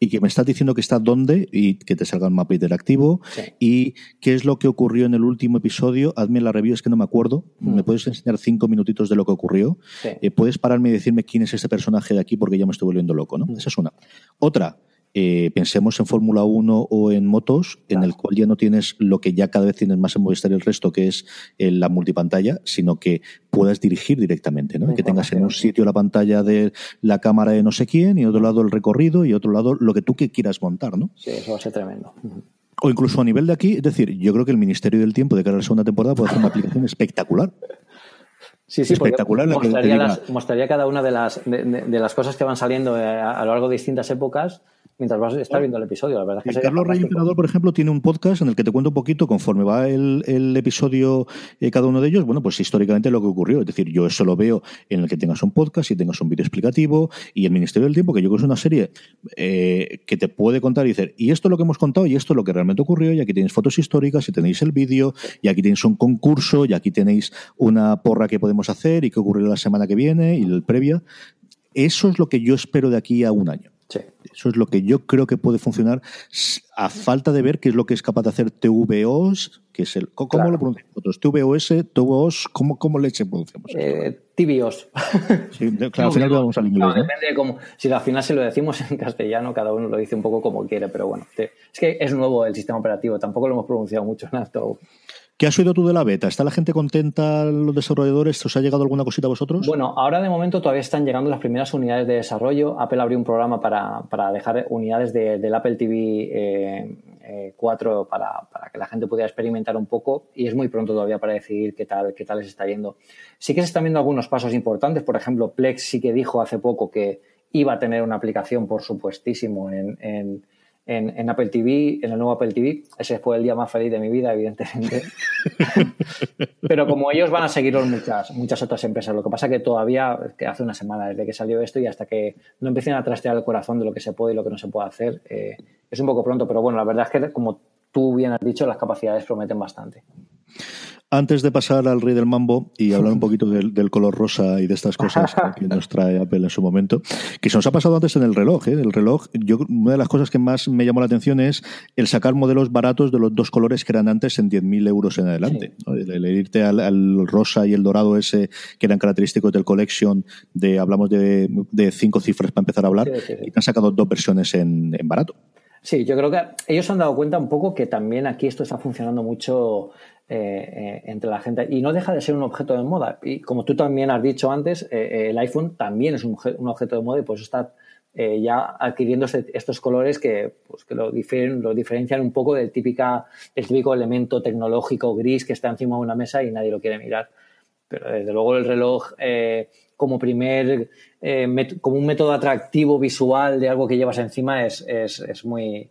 y que me estás diciendo que está dónde y que te salga un mapa interactivo y qué es lo que ocurrió en el último episodio. Hazme la review, es que no me acuerdo. Mm. ¿Me puedes enseñar cinco minutitos de lo que ocurrió? Eh, puedes pararme y decirme quién es ese personaje de aquí porque ya me estoy volviendo loco, ¿no? Mm. Esa es una. Otra, eh, pensemos en Fórmula 1 o en motos, en el cual ya no tienes lo que ya cada vez tienes más en Movistar el resto, que es eh, la multipantalla, sino que puedas dirigir directamente, ¿no? que tengas en un sitio la pantalla de la cámara de no sé quién y otro lado el recorrido y otro lado lo que tú que quieras montar, ¿no? Sí, eso va a ser tremendo. O incluso a nivel de aquí, es decir, yo creo que el Ministerio del Tiempo de cara a la segunda temporada puede hacer una aplicación espectacular. Sí, sí, espectacular. Mostraría, cada una de las, de, las cosas que van saliendo eh, a lo largo de distintas épocas mientras vas a estar viendo el episodio. La verdad es que Carlos Rey Emperador, por ejemplo, tiene un podcast en el que te cuento un poquito conforme va el, episodio, eh, cada uno de ellos, bueno, pues históricamente lo que ocurrió. Es decir, yo eso lo veo en el que tengas un podcast y tengas un vídeo explicativo y el Ministerio del Tiempo, que yo creo que es una serie eh, que te puede contar y decir, y esto es lo que hemos contado y esto es lo que realmente ocurrió y aquí tenéis fotos históricas y tenéis el vídeo y aquí tenéis un concurso y aquí tenéis una porra que podemos hacer y que ocurrió la semana que viene y el previa. Eso es lo que yo espero de aquí a un año. Eso es lo que yo creo que puede funcionar a falta de ver qué es lo que es capaz de hacer TVOs, que es el... ¿Cómo lo pronunciamos nosotros? TVOS, TVOs, ¿cómo, cómo leche pronunciamos? Eh, TVOs. Sí, claro, al final lo vamos al inglés. depende de cómo... Si al final se lo decimos en castellano, cada uno lo dice un poco como quiere, pero bueno. Es que es nuevo el sistema operativo, tampoco lo hemos pronunciado mucho en alto. ¿Qué has oído tú de la beta? ¿Está la gente contenta, los desarrolladores? ¿Os ha llegado alguna cosita a vosotros? Bueno, ahora de momento todavía están llegando las primeras unidades de desarrollo. Apple abrió un programa para, para dejar unidades del Apple TV 4 eh, eh, para, para, que la gente pudiera experimentar un poco y es muy pronto todavía para decidir qué tal, qué tal les está yendo. Sí que se están viendo algunos pasos importantes. Por ejemplo, Plex sí que dijo hace poco que iba a tener una aplicación, por supuestísimo, en, Apple TV, en el nuevo Apple TV. Ese fue el día más feliz de mi vida, evidentemente. Pero como ellos van a seguirlos muchas, muchas otras empresas, lo que pasa que todavía, que hace una semana desde que salió esto y hasta que no empiecen a trastear el corazón de lo que se puede y lo que no se puede hacer, eh, es un poco pronto. Pero bueno, la verdad es que, como tú bien has dicho, las capacidades prometen bastante. Antes de pasar al rey del mambo y hablar un poquito del, color rosa y de estas cosas que nos trae Apple en su momento, que se nos ha pasado antes en el reloj. ¿eh? El reloj, yo una de las cosas que más me llamó la atención es el sacar modelos baratos de los dos colores que eran antes en 10.000 euros en adelante. El, irte al, rosa y el dorado ese que eran característicos del collection, de hablamos de, cinco cifras para empezar a hablar, y te han sacado dos versiones en, en barato. Sí, yo creo que ellos han dado cuenta un poco que también aquí esto está funcionando mucho eh, eh, entre la gente. Y no deja de ser un objeto de moda. Y como tú también has dicho antes, eh, el iPhone también es un, objeto de moda y pues está ya adquiriendo este, estos colores que, pues, que lo, lo, diferencian un poco del, típica, del típico elemento tecnológico gris que está encima de una mesa y nadie lo quiere mirar. Pero desde luego el reloj como primer, como un método atractivo visual de algo que llevas encima es, es, es muy,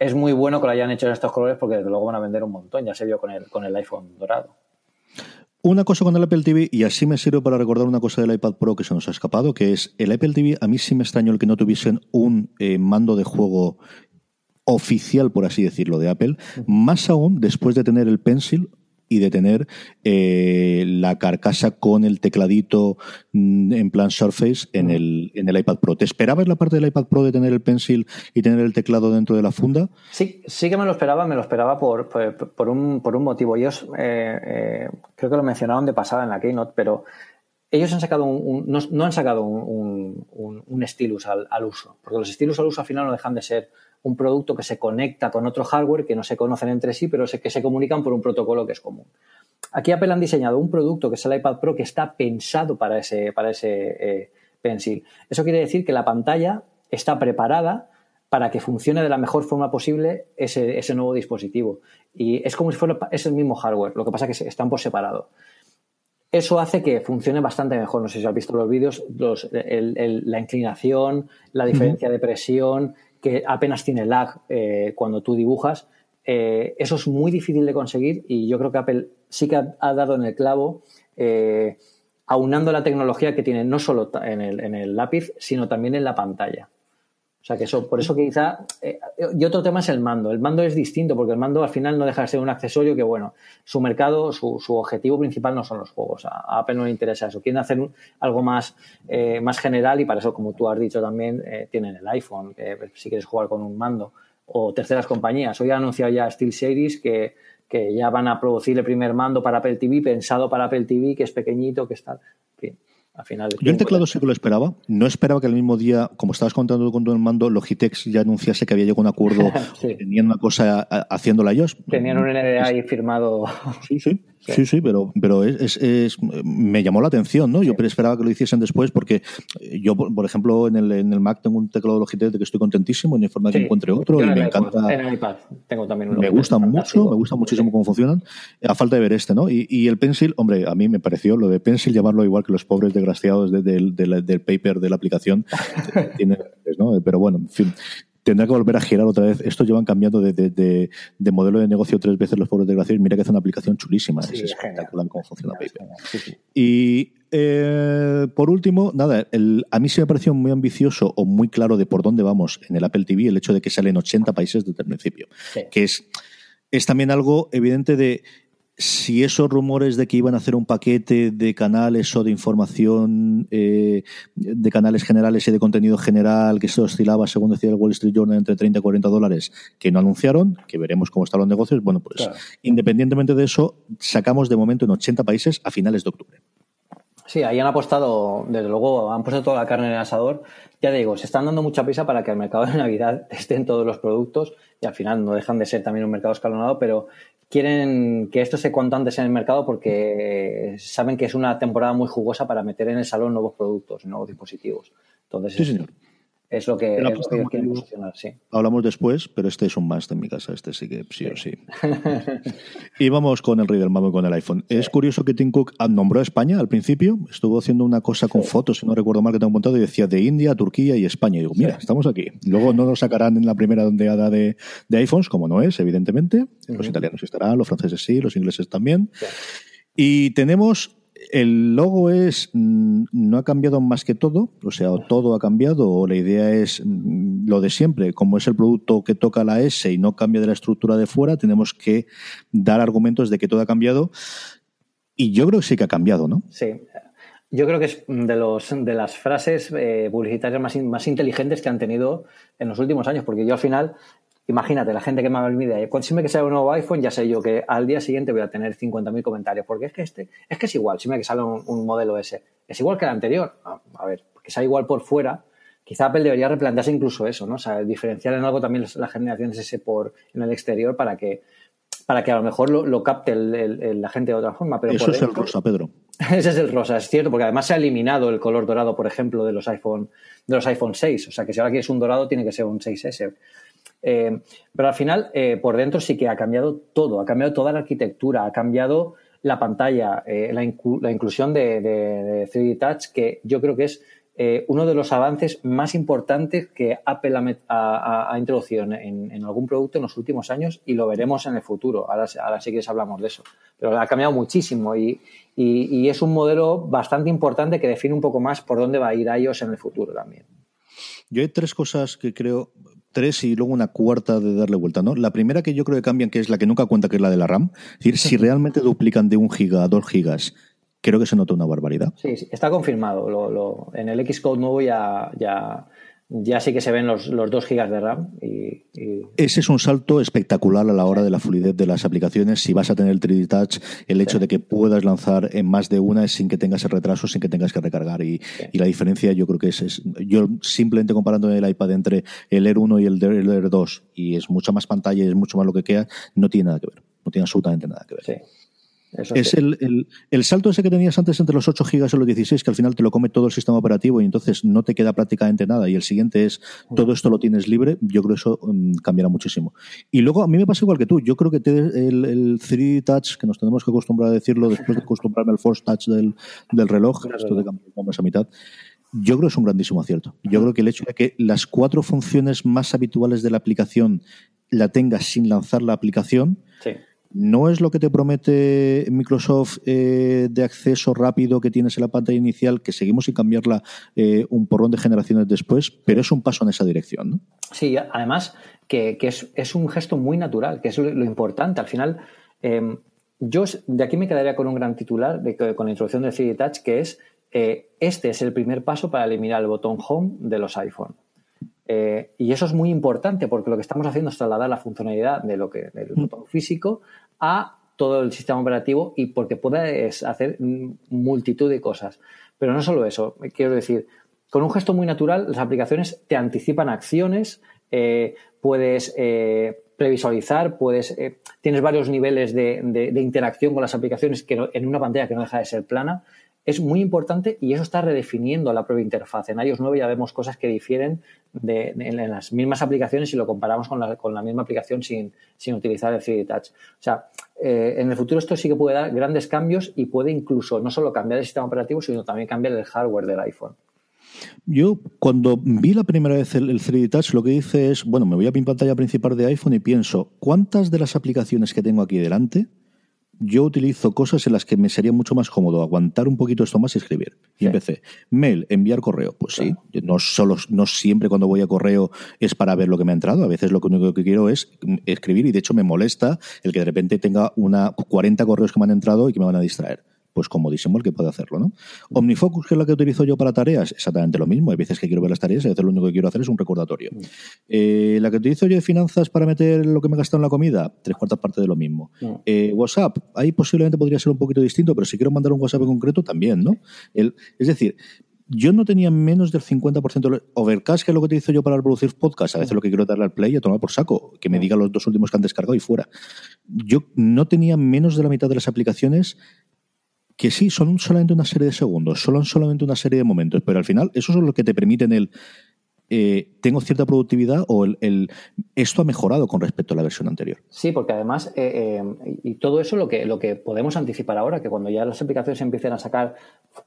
es muy bueno que lo hayan hecho en estos colores porque desde luego van a vender un montón. Ya se vio con el, con el iPhone dorado. Una cosa con el Apple TV, y así me sirve para recordar una cosa del iPad Pro que se nos ha escapado, que es el Apple TV, a mí sí me extrañó el que no tuviesen un eh, mando de juego oficial, por así decirlo, de Apple, más aún después de tener el Pencil y de tener eh, la carcasa con el tecladito mm, en plan Surface en el, en el iPad Pro. ¿Te esperabas la parte del iPad Pro de tener el pencil y tener el teclado dentro de la funda? Sí, sí que me lo esperaba, me lo esperaba por, por, un, por un motivo. Ellos eh, eh, creo que lo mencionaron de pasada en la Keynote, pero ellos han sacado un, no, han sacado un, un, stylus al, al, uso, porque los stylus al uso al final no dejan de ser un producto que se conecta con otro hardware que no se conocen entre sí, pero que se comunican por un protocolo que es común. Aquí Apple han diseñado un producto que es el iPad Pro que está pensado para ese, para ese eh, Pencil. Eso quiere decir que la pantalla está preparada para que funcione de la mejor forma posible ese, ese nuevo dispositivo. Y es como si fuera es el mismo hardware, lo que pasa es que están por separado. Eso hace que funcione bastante mejor. No sé si has visto los vídeos, la inclinación, la diferencia de presión, que apenas tiene lag eh, cuando tú dibujas. Eh, eso es muy difícil de conseguir y yo creo que Apple sí que ha, dado en el clavo, eh, aunando la tecnología que tiene no solo en el, en el lápiz, sino también en la pantalla. O sea que eso, por eso quizá. Eh, y otro tema es el mando. El mando es distinto porque el mando al final no deja de ser un accesorio que, bueno, su mercado, su, objetivo principal no son los juegos. A, Apple no le interesa eso. Quieren hacer algo más, eh, más general y para eso, como tú has dicho también, eh, tienen el iPhone, si quieres jugar con un mando. O terceras compañías. Hoy ha anunciado ya SteelSeries que, que ya van a producir el primer mando para Apple TV, pensado para Apple TV, que es pequeñito, que está. En fin Yo el teclado sí que lo esperaba. No esperaba que el mismo día, como estabas contando con todo el mando, Logitech ya anunciase que había llegado a un acuerdo, tenían una cosa haciéndola ellos. Tenían un NDA ahí firmado. Sí, sí. Sí, sí, pero, pero es, es, me llamó la atención, ¿no? Yo esperaba que lo hiciesen después porque yo, por ejemplo, en el, en el Mac tengo un teclado Logitech de que estoy contentísimo, en informa que encuentre otro y me encanta. En el iPad tengo también uno. Me gusta mucho, me gusta muchísimo cómo funcionan, a falta de ver este, ¿no? Y, y, el Pencil, hombre, a mí me pareció lo de Pencil llamarlo igual que los pobres desgraciados del paper de la aplicación, tiene, ¿no? Pero bueno, en fin tendrá que volver a girar otra vez. Estos llevan cambiando de, de, de, modelo de negocio tres veces los pobres desgraciados. Mira que es una aplicación chulísima. es espectacular cómo funciona Paper. y eh, por último, nada, el, a mí se me pareció muy ambicioso o muy claro de por dónde vamos en el Apple TV el hecho de que salen 80 países desde el principio. Que es, es también algo evidente de si esos rumores de que iban a hacer un paquete de canales o de información eh, de canales generales y de contenido general que se oscilaba, según decía el Wall Street Journal, entre 30 y 40 dólares, que no anunciaron, que veremos cómo están los negocios, bueno, pues independientemente de eso, sacamos de momento en 80 países a finales de octubre. Sí, ahí han apostado, desde luego, han puesto toda la carne en el asador. Ya digo, se están dando mucha prisa para que el mercado de Navidad estén todos los productos y al final no dejan de ser también un mercado escalonado, pero quieren que esto se cuanto antes en el mercado porque saben que es una temporada muy jugosa para meter en el salón nuevos productos, nuevos dispositivos. Entonces, sí, señor. Lo que, quieren posicionar, sí. Hablamos después, pero este es un must en mi casa, este sí que sí, o sí. y vamos con el rey del mambo y con el iPhone. Es curioso que Tim Cook nombró a España al principio, estuvo haciendo una cosa con fotos, si no recuerdo mal que tengo montado, y decía de India, Turquía y España. Y digo, mira, estamos aquí. Luego no nos sacarán en la primera dondeada de, de iPhones, como no es, evidentemente. Los italianos estarán, los franceses sí, los ingleses también. Y tenemos el logo es mm, no ha cambiado más que todo, o sea, todo ha cambiado, o la idea es mm, lo de siempre, como es el producto que toca la S y no cambia de la estructura de fuera, tenemos que dar argumentos de que todo ha cambiado. Y yo creo que sí que ha cambiado, ¿no? Sí. Yo creo que es de, los, de las frases eh, publicitarias más, más inteligentes que han tenido en los últimos años, porque yo al final Imagínate, la gente que me ha olvidado, cuando siempre que sea un nuevo iPhone, ya sé yo que al día siguiente voy a tener 50.000 comentarios, porque es que este, es que es igual, siempre que sale un, modelo ese, es igual que el anterior. a ver, que sea igual por fuera, quizá Apple debería replantearse incluso eso, ¿no? O sea, diferenciar en algo también las generaciones ese por en el exterior para que para que a lo mejor lo, capte la gente de otra forma. Pero eso es el rosa, Pedro. Ese es el rosa, es cierto, porque además se ha eliminado el color dorado, por ejemplo, de los iPhone, de los iPhone 6. O sea que si ahora quieres un dorado, tiene que ser un 6S. Eh, pero al final, eh, por dentro sí que ha cambiado todo, ha cambiado toda la arquitectura, ha cambiado la pantalla, eh, la, inclusión de, 3D Touch, que yo creo que es uno de los avances más importantes que Apple ha, introducido en, algún producto en los últimos años y lo veremos en el futuro. Ahora, ahora sí que hablamos de eso. Pero ha cambiado muchísimo y, y es un modelo bastante importante que define un poco más por dónde va a ir iOS en el futuro también. Yo hay tres cosas que creo, tres y luego una cuarta de darle vuelta, ¿no? La primera que yo creo que cambian, que es la que nunca cuenta, que es la de la RAM. Es decir, si realmente duplican de un giga a dos gigas, creo que se nota una barbaridad. Sí, sí está confirmado. Lo, en el Xcode nuevo ya, ya, ya sí que se ven los, los 2 gigas de RAM. Y, Ese es un salto espectacular a la hora de la fluidez de las aplicaciones. Si vas a tener el 3D Touch, el hecho de que puedas lanzar en más de una sin que tengas el retraso, sin que tengas que recargar. Y, la diferencia yo creo que es, Yo simplemente comparando el iPad entre el Air 1 y el Air 2, y es mucha más pantalla y es mucho más lo que queda, no tiene nada que ver. No tiene absolutamente nada que ver. Sí es el, el, salto ese que tenías antes entre los 8 gigas y los 16, que al final te lo come todo el sistema operativo y entonces no te queda prácticamente nada. Y el siguiente es todo esto lo tienes libre. Yo creo que eso um, cambiará muchísimo. Y luego a mí me pasa igual que tú. Yo creo que el, el 3D Touch, que nos tenemos que acostumbrar a decirlo después de acostumbrarme al Force Touch del, del reloj, esto de cambiar a mitad. Yo creo que es un grandísimo acierto. Yo creo que el hecho de que las cuatro funciones más habituales de la aplicación la tengas sin lanzar la aplicación. Sí no es lo que te promete Microsoft eh, de acceso rápido que tienes en la pantalla inicial, que seguimos sin cambiarla eh, un porrón de generaciones después, pero es un paso en esa dirección. ¿no? Sí, además que, es, un gesto muy natural, que es lo, importante. Al final, em, yo de aquí me quedaría con un gran titular de, con la introducción del 3D Touch, que es eh, este es el primer paso para eliminar el botón Home de los iPhone. Eh, y eso es muy importante porque lo que estamos haciendo es trasladar la funcionalidad de lo que, del mm. botón físico a todo el sistema operativo y porque puedes hacer multitud de cosas. Pero no solo eso, quiero decir, con un gesto muy natural, las aplicaciones te anticipan acciones, eh, puedes eh, previsualizar, puedes, eh, tienes varios niveles de, interacción con las aplicaciones que en una pantalla que no deja de ser plana. Es muy importante y eso está redefiniendo la propia interfaz. En iOS 9 ya vemos cosas que difieren de, en, las mismas aplicaciones si lo comparamos con la, misma aplicación sin, utilizar el 3D Touch. O sea, en el futuro esto sí que puede dar grandes cambios y puede incluso no solo cambiar el sistema operativo, sino también cambiar el hardware del iPhone. Yo, cuando vi la primera vez el, 3D Touch, lo que hice es, bueno, me voy a mi pantalla principal de iPhone y pienso, ¿cuántas de las aplicaciones que tengo aquí delante yo utilizo cosas en las que me sería mucho más cómodo aguantar un poquito esto más y escribir. Y empecé. Mail, enviar correo. Pues sí, no solo, no siempre cuando voy a correo es para ver lo que me ha entrado. A veces lo único que quiero es escribir y de hecho me molesta el que de repente tenga una 40 correos que me han entrado y que me van a distraer pues comodísimo el que puede hacerlo, ¿no? Omnifocus, que es la que utilizo yo para tareas, exactamente lo mismo. Hay veces que quiero ver las tareas y a veces lo único que quiero hacer es un recordatorio. Mm. Eh, la que utilizo yo de finanzas para meter lo que me he gastado en la comida, tres cuartas partes de lo mismo. Mm. Eh, WhatsApp, ahí posiblemente podría ser un poquito distinto, pero si quiero mandar un WhatsApp en concreto, también, ¿no? El, es decir, yo no tenía menos del 50% de Overcast, que es lo que utilizo yo para reproducir podcast. A veces mm. lo que quiero darle al play y a tomar por saco, que me diga los dos últimos que han descargado y fuera. Yo no tenía menos de la mitad de las aplicaciones que sí, son solamente una serie de segundos, son solamente una serie de momentos, pero al final eso es lo que te permiten el eh, tengo cierta productividad o el, esto ha mejorado con respecto a la versión anterior. Sí, porque además, eh, eh, y todo eso lo que, lo que podemos anticipar ahora, que cuando ya las aplicaciones empiecen a sacar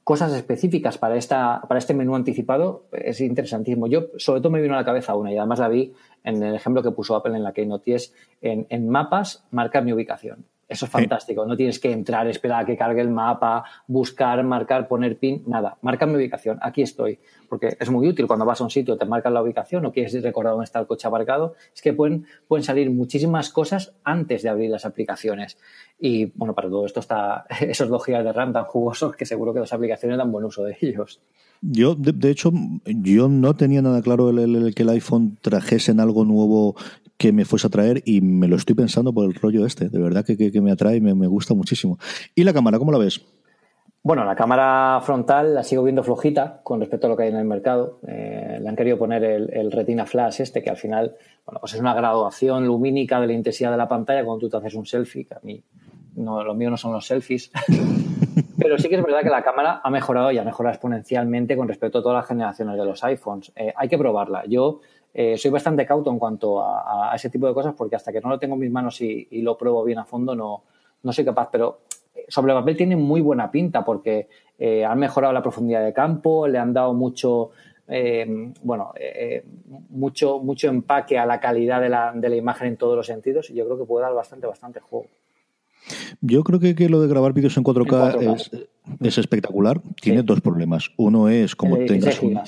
cosas específicas para, esta, para este menú anticipado, es interesantísimo. Yo, sobre todo, me vino a la cabeza una, y además la vi en el ejemplo que puso Apple en la Keynote, y es en, en mapas marcar mi ubicación. Eso es fantástico. No tienes que entrar, esperar a que cargue el mapa, buscar, marcar, poner pin, nada. Marca mi ubicación. Aquí estoy. Porque es muy útil cuando vas a un sitio, te marcan la ubicación o quieres recordar dónde está el coche aparcado. Es que pueden, pueden salir muchísimas cosas antes de abrir las aplicaciones. Y bueno, para todo esto está esos dos gigas de RAM tan jugosos que seguro que las aplicaciones dan buen uso de ellos. Yo, de, hecho, yo no tenía nada claro el, que el iPhone trajese en algo nuevo que me fuese a traer y me lo estoy pensando por el rollo este. De verdad que, me atrae y me, gusta muchísimo. ¿Y la cámara, cómo la ves? Bueno, la cámara frontal la sigo viendo flojita con respecto a lo que hay en el mercado. Eh, le han querido poner el, Retina Flash este, que al final bueno, pues es una graduación lumínica de la intensidad de la pantalla cuando tú te haces un selfie, que a mí no, lo mío no son los selfies. Pero sí que es verdad que la cámara ha mejorado y ha mejorado exponencialmente con respecto a todas las generaciones de los iPhones. Eh, hay que probarla. Yo eh, soy bastante cauto en cuanto a, ese tipo de cosas porque hasta que no lo tengo en mis manos y, lo pruebo bien a fondo no, no soy capaz. Pero eh, sobre el papel tiene muy buena pinta porque eh, han mejorado la profundidad de campo, le han dado mucho, bueno, mucho, mucho empaque a la calidad de la, de la imagen en todos los sentidos y yo creo que puede dar bastante, bastante juego. Yo creo que, lo de grabar vídeos en 4K, Es, espectacular. Tiene dos problemas. Uno es como tengas un...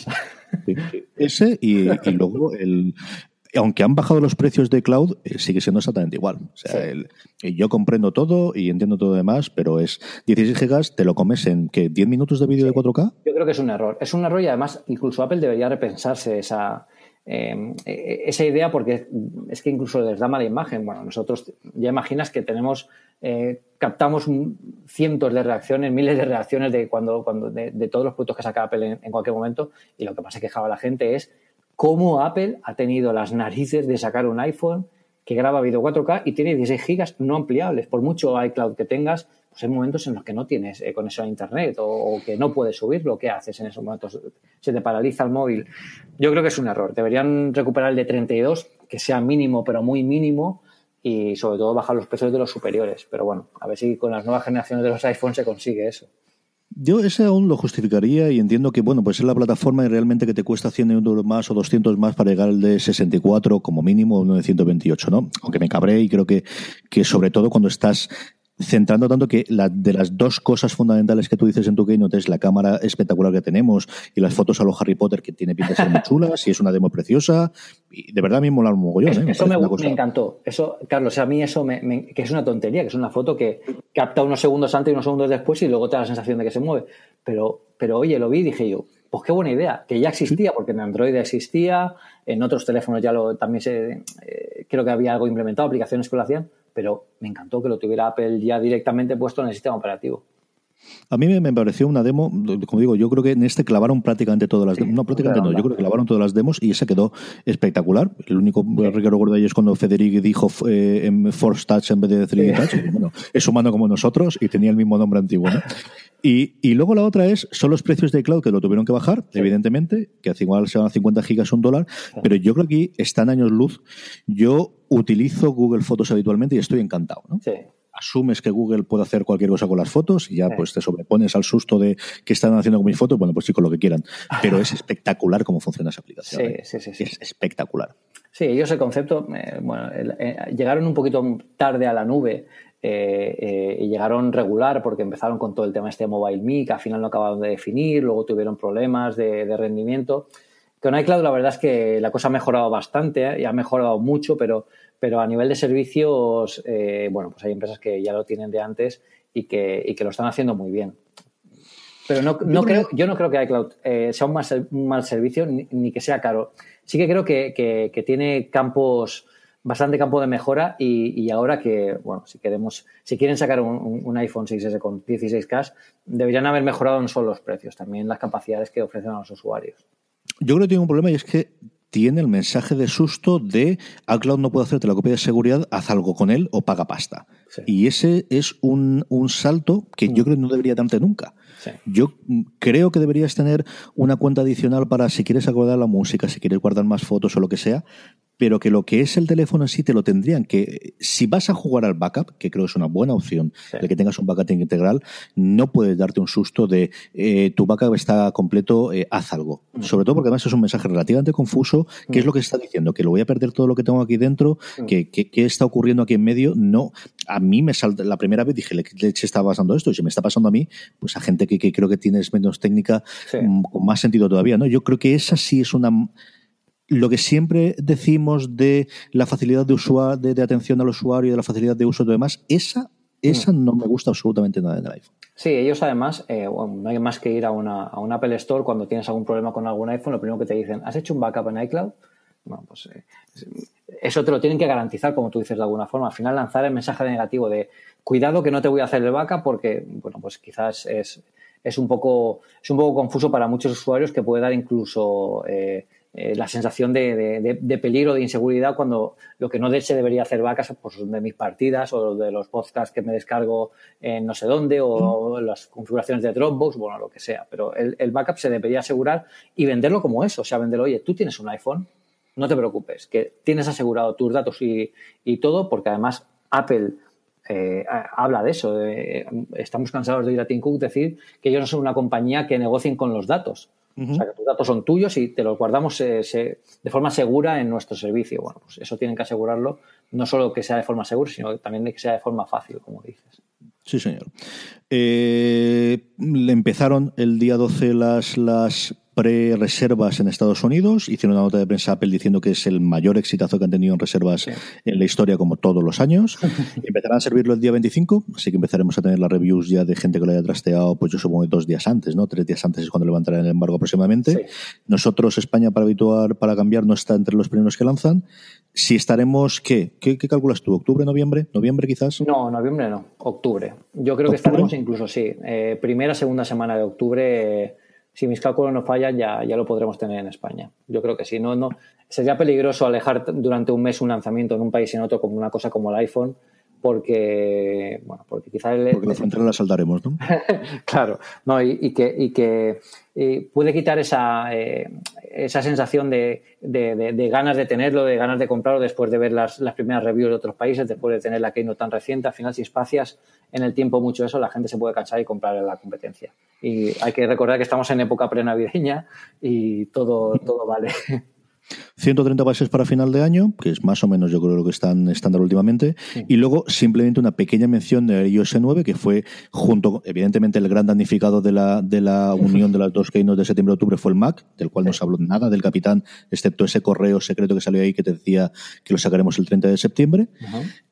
ese y, luego el, aunque han bajado los precios de cloud, eh, sigue siendo exactamente igual. O sea, yo comprendo todo y entiendo todo demás, pero es 16 gigas, te lo comes en ¿qué, 10 minutos de vídeo de 4K. Yo creo que es un error. Es un error y además incluso Apple debería repensarse esa, Em, e, e, esa idea porque es que incluso les da mala imagen. Bueno, nosotros ya imaginas que tenemos, eh, captamos cientos de reacciones, miles de reacciones de cuando, cuando de, todos los productos que saca Apple en, cualquier momento y lo que pasa que quejaba la gente es cómo Apple ha tenido las narices de sacar un iPhone que graba video 4K y tiene 16 gigas no ampliables. Por mucho iCloud que tengas, pues hay momentos en los que no tienes eh, conexión a Internet o, que no puedes subirlo. ¿Qué haces en esos momentos? Se te paraliza el móvil. Yo creo que es un error. Deberían recuperar el de 32, que sea mínimo, pero muy mínimo, y sobre todo bajar los precios de los superiores. Pero bueno, a ver si con las nuevas generaciones de los iPhones se consigue eso. Yo ese aún lo justificaría y entiendo que, bueno, pues es la plataforma y realmente que te cuesta 100 euros más o 200 más para llegar al de 64 como mínimo o 928, ¿no? Aunque me cabré y creo que, que sobre todo cuando estás centrando tanto que la, de las dos cosas fundamentales que tú dices en tu keynote es la cámara espectacular que tenemos y las fotos a los Harry Potter que tiene pinta de ser muy chulas y es una demo preciosa y de verdad a mí me mola un mogollón. ¿eh? Eso me, encantó. Eso, Carlos, a mí eso me, que es una tontería, que es una foto que capta unos segundos antes y unos segundos después y luego te da la sensación de que se mueve. Pero, pero oye, lo vi y dije yo, pues qué buena idea, que ya existía, porque en Android existía, en otros teléfonos ya lo también se, eh, creo que había algo implementado, aplicaciones que lo hacían, pero me encantó que lo tuviera Apple ya directamente puesto en el sistema operativo. A mí me, pareció una demo, como digo, yo creo que en este clavaron prácticamente todas las demos. No, prácticamente no, yo creo que clavaron todas las demos y ese quedó espectacular. El único que recuerdo de ahí es cuando Federic dijo eh, en Force Touch en vez de 3D Touch. Bueno, es humano como nosotros y tenía el mismo nombre antiguo, ¿no? Y, y, luego la otra es, son los precios de cloud que lo tuvieron que bajar, evidentemente, que hace igual se van a 50 gigas un dólar, pero yo creo que aquí están años luz. Yo utilizo Google Fotos habitualmente y estoy encantado, ¿no? Sí asumes que Google puede hacer cualquier cosa con las fotos y ya pues te sobrepones al susto de que están haciendo con mis fotos, bueno, pues sí, con lo que quieran. Pero es espectacular cómo funciona esa aplicación. Sí, ¿eh? sí, sí, Es espectacular. Sí, ellos el concepto, eh, bueno, eh, llegaron un poquito tarde a la nube y llegaron regular porque empezaron con todo el tema este de Mobile Me, que al final no acabaron de definir, luego tuvieron problemas de, de rendimiento. Con iCloud la verdad es que la cosa ha mejorado bastante y ha mejorado mucho, pero pero a nivel de servicios, eh, bueno, pues hay empresas que ya lo tienen de antes y que, y que lo están haciendo muy bien. Pero no, no creo, yo no creo que iCloud eh, sea un mal, un mal servicio ni, que sea caro. Sí que creo que, que, tiene campos, bastante campo de mejora y, y, ahora que, bueno, si queremos, si quieren sacar un, un iPhone 6S con 16K, deberían haber mejorado no solo los precios, también las capacidades que ofrecen a los usuarios. Yo creo que tiene un problema y es que tiene el mensaje de susto de iCloud no puede hacerte la copia de seguridad, haz algo con él o paga pasta. Y ese es un, un salto que yo creo que no debería darte nunca. Yo creo que deberías tener una cuenta adicional para si quieres guardar la música, si quieres guardar más fotos o lo que sea, pero que lo que es el teléfono en sí te lo tendrían que, si vas a jugar al backup, que creo que es una buena opción, el que tengas un backup integral, no puedes darte un susto de eh, tu backup está completo, eh, haz algo. Mm. Sobre todo porque además es un mensaje relativamente confuso, ¿qué es mm. lo que está diciendo? ¿Que lo voy a perder todo lo que tengo aquí dentro? Mm. ¿Qué, qué, está ocurriendo aquí en medio? No, a mí me salta, la primera vez dije, ¿qué leche está pasando esto? Y si me está pasando a mí, pues a gente que, que creo que tienes menos técnica, con más sentido todavía, ¿no? Yo creo que esa sí es una lo que siempre decimos de la facilidad de, usuario, de, atención al usuario y de la facilidad de uso y demás, esa, esa mm. no me gusta absolutamente nada del iPhone. Sí, ellos además, eh, no hay más que ir a una, a una Apple Store cuando tienes algún problema con algún iPhone, lo primero que te dicen, ¿has hecho un backup en iCloud? Bueno, pues eh, eso te lo tienen que garantizar, como tú dices de alguna forma. Al final lanzar el mensaje negativo de cuidado que no te voy a hacer el backup porque, bueno, pues quizás es, es, un, poco, es un poco confuso para muchos usuarios que puede dar incluso eh, eh, la sensación de, de, peligro, de inseguridad, cuando lo que no se debería hacer vacas pues, de mis partidas o de los podcasts que me descargo en no sé dónde o las configuraciones de Dropbox, bueno, lo que sea. Pero el, el, backup se debería asegurar y venderlo como eso. O sea, venderlo, oye, tú tienes un iPhone, no te preocupes, que tienes asegurado tus datos y, y todo, porque además Apple eh, habla de eso. estamos cansados de ir a Tim Cook decir que ellos no son una compañía que negocien con los datos. O sea, que tus datos son tuyos y te los guardamos eh, de forma segura en nuestro servicio. Bueno, pues eso tienen que asegurarlo, no solo que sea de forma segura, sino también de que sea de forma fácil, como dices. Sí, señor. Eh, empezaron el día 12 las, las pre-reservas en Estados Unidos. Hicieron una nota de prensa Apple diciendo que es el mayor exitazo que han tenido en reservas en la historia, como todos los años. Empezarán a servirlo el día 25, así que empezaremos a tener las reviews ya de gente que lo haya trasteado, pues yo supongo dos días antes, ¿no? Tres días antes es cuando levantarán el embargo aproximadamente. Nosotros, España, para habituar, para cambiar, no está entre los primeros que lanzan. Si estaremos, ¿qué? ¿Qué, calculas tú? ¿Octubre, noviembre? ¿Noviembre quizás? No, noviembre no, octubre. Yo creo que estaremos incluso, sí, eh, primera, segunda semana de octubre si mis cálculos no fallan, ya, ya lo podremos tener en España. Yo creo que sí. No, no, sería peligroso alejar durante un mes un lanzamiento en un país y en otro como una cosa como el iPhone, porque, bueno, porque quizás... Porque la frontera la saltaremos, ¿no? claro, no, y, que, y que puede quitar esa, eh, esa sensación de, de, ganas de tenerlo, de ganas de comprarlo después de ver las, las, primeras reviews de otros países, después de tener la Keynote tan reciente. Al final, si espacias en el tiempo mucho eso, la gente se puede cansar y comprar la competencia. Y hay que recordar que estamos en época prenavideña y todo, todo vale. 130 países para final de año, que es más o menos yo creo lo que están estándar últimamente, y luego simplemente una pequeña mención de iOS 9, que fue junto, evidentemente el gran damnificado de la, de la unión de las dos keynotes de septiembre-octubre fue el Mac, del cual no se habló nada del capitán, excepto ese correo secreto que salió ahí que te decía que lo sacaremos el 30 de septiembre.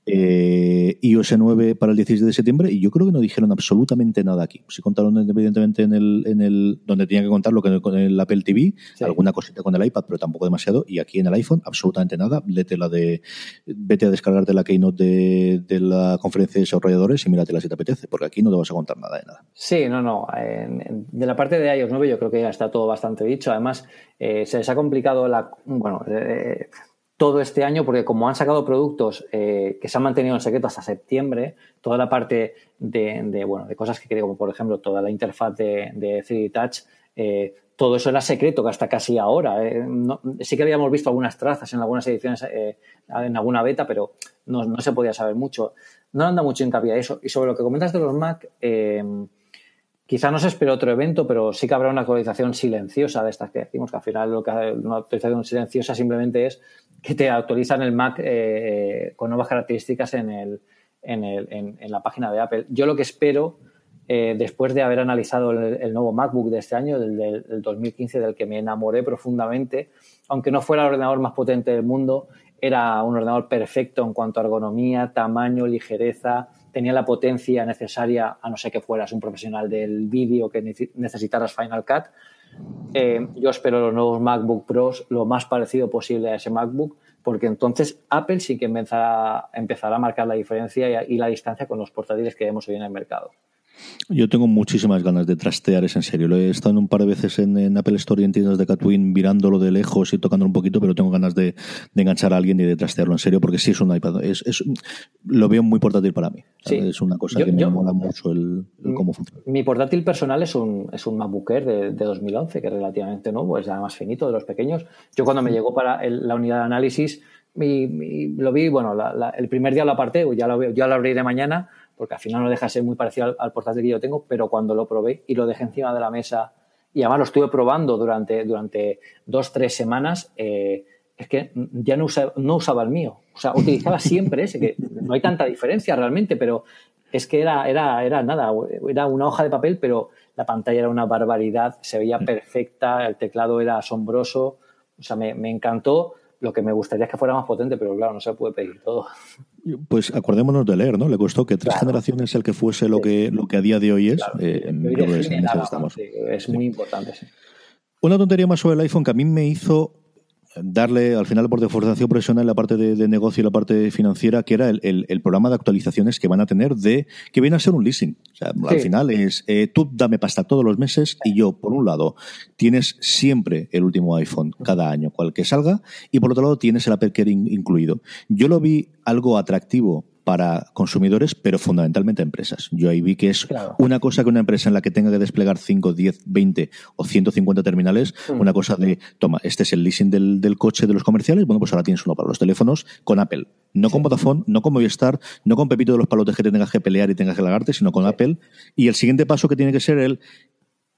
eh, iOS 9 para el 16 de septiembre y yo creo que no dijeron absolutamente nada aquí. Si contaron evidentemente en el, en el donde tenían que contar lo que con el Apple TV, alguna cosita con el iPad, pero tampoco demasiado. Y aquí en el iPhone, absolutamente nada. Vete, la de, vete a descargarte la keynote de, de la conferencia de desarrolladores y míratela si te apetece, porque aquí no te vas a contar nada de nada. Sí, no, no. de la parte de iOS 9 yo creo que ya está todo bastante dicho. Además, eh, se les ha complicado la... Bueno, eh, todo este año, porque como han sacado productos eh, que se han mantenido en secreto hasta septiembre, toda la parte de, bueno, de cosas que creo, como por ejemplo toda la interfaz de, de 3D Touch, eh, todo eso era secreto hasta casi ahora. Eh, sí que habíamos visto algunas trazas en algunas ediciones, en alguna beta, pero no, se podía saber mucho. No anda mucho hincapié a eso. Y sobre lo que comentas de los Mac, Quizá no se espera otro evento, pero sí que habrá una actualización silenciosa de estas que decimos, que al final lo que una actualización silenciosa simplemente es que te actualizan el Mac eh, con nuevas características en, el, en, el, en, la página de Apple. Yo lo que espero, eh, después de haber analizado el, nuevo MacBook de este año, del, del, 2015, del que me enamoré profundamente, aunque no fuera el ordenador más potente del mundo, era un ordenador perfecto en cuanto a ergonomía, tamaño, ligereza, tenía la potencia necesaria, a no ser que fueras un profesional del vídeo que necesitaras Final Cut. Eh, yo espero los nuevos MacBook Pros lo más parecido posible a ese MacBook, porque entonces Apple sí que empezará, a marcar la diferencia y, y la distancia con los portátiles que vemos hoy en el mercado. Yo tengo muchísimas ganas de trastear, es en serio. Lo he estado un par de veces en, Apple Store y en tiendas de Catwin mirándolo de lejos y tocándolo un poquito, pero tengo ganas de, enganchar a alguien y de trastearlo en serio, porque sí es un iPad. Es, lo veo muy portátil para mí. Es una cosa que me mola mucho el, cómo funciona. Mi portátil personal es un, es un MacBook Air de, 2011, que es relativamente nuevo, es más finito de los pequeños. Yo cuando me llegó para la unidad de análisis, lo vi, bueno, el primer día lo aparté, ya lo, ya lo abriré mañana porque al final no deja de ser muy parecido al, portátil que yo tengo, pero cuando lo probé y lo dejé encima de la mesa, y además lo estuve probando durante, durante dos, tres semanas, eh, es que ya no, no usaba el mío. O sea, utilizaba siempre ese, que no hay tanta diferencia realmente, pero es que era, era, era nada, era una hoja de papel, pero la pantalla era una barbaridad, se veía perfecta, el teclado era asombroso, o sea, me, me encantó lo que me gustaría es que fuera más potente, pero claro, no se puede pedir todo. Pues acordémonos de leer, ¿no? Le costó que tres generaciones el que fuese lo que, lo que a día de hoy es. Eh, es, muy importante, sí. Una tontería más sobre el iPhone que a mí me hizo darle al final por deforestación profesional la parte de, negocio y la parte financiera, que era el, programa de actualizaciones que van a tener de que viene a ser un leasing. O sea, Al final es eh, tú dame pasta todos los meses y yo, por un lado, tienes siempre el último iPhone cada año, cual que salga, y por otro lado tienes el Apple Care incluido. Yo lo vi algo atractivo para consumidores, pero fundamentalmente empresas. Yo ahí vi que es una cosa que una empresa en la que tenga que desplegar 5, 10, 20 o 150 terminales, mm. una cosa de, toma, este es el leasing del, del, coche de los comerciales, bueno, pues ahora tienes uno para los teléfonos con Apple. No con Vodafone, no con Movistar, no con Pepito de los palotes que te tengas que pelear y tengas que lagarte, sino con Apple. Y el siguiente paso que tiene que ser el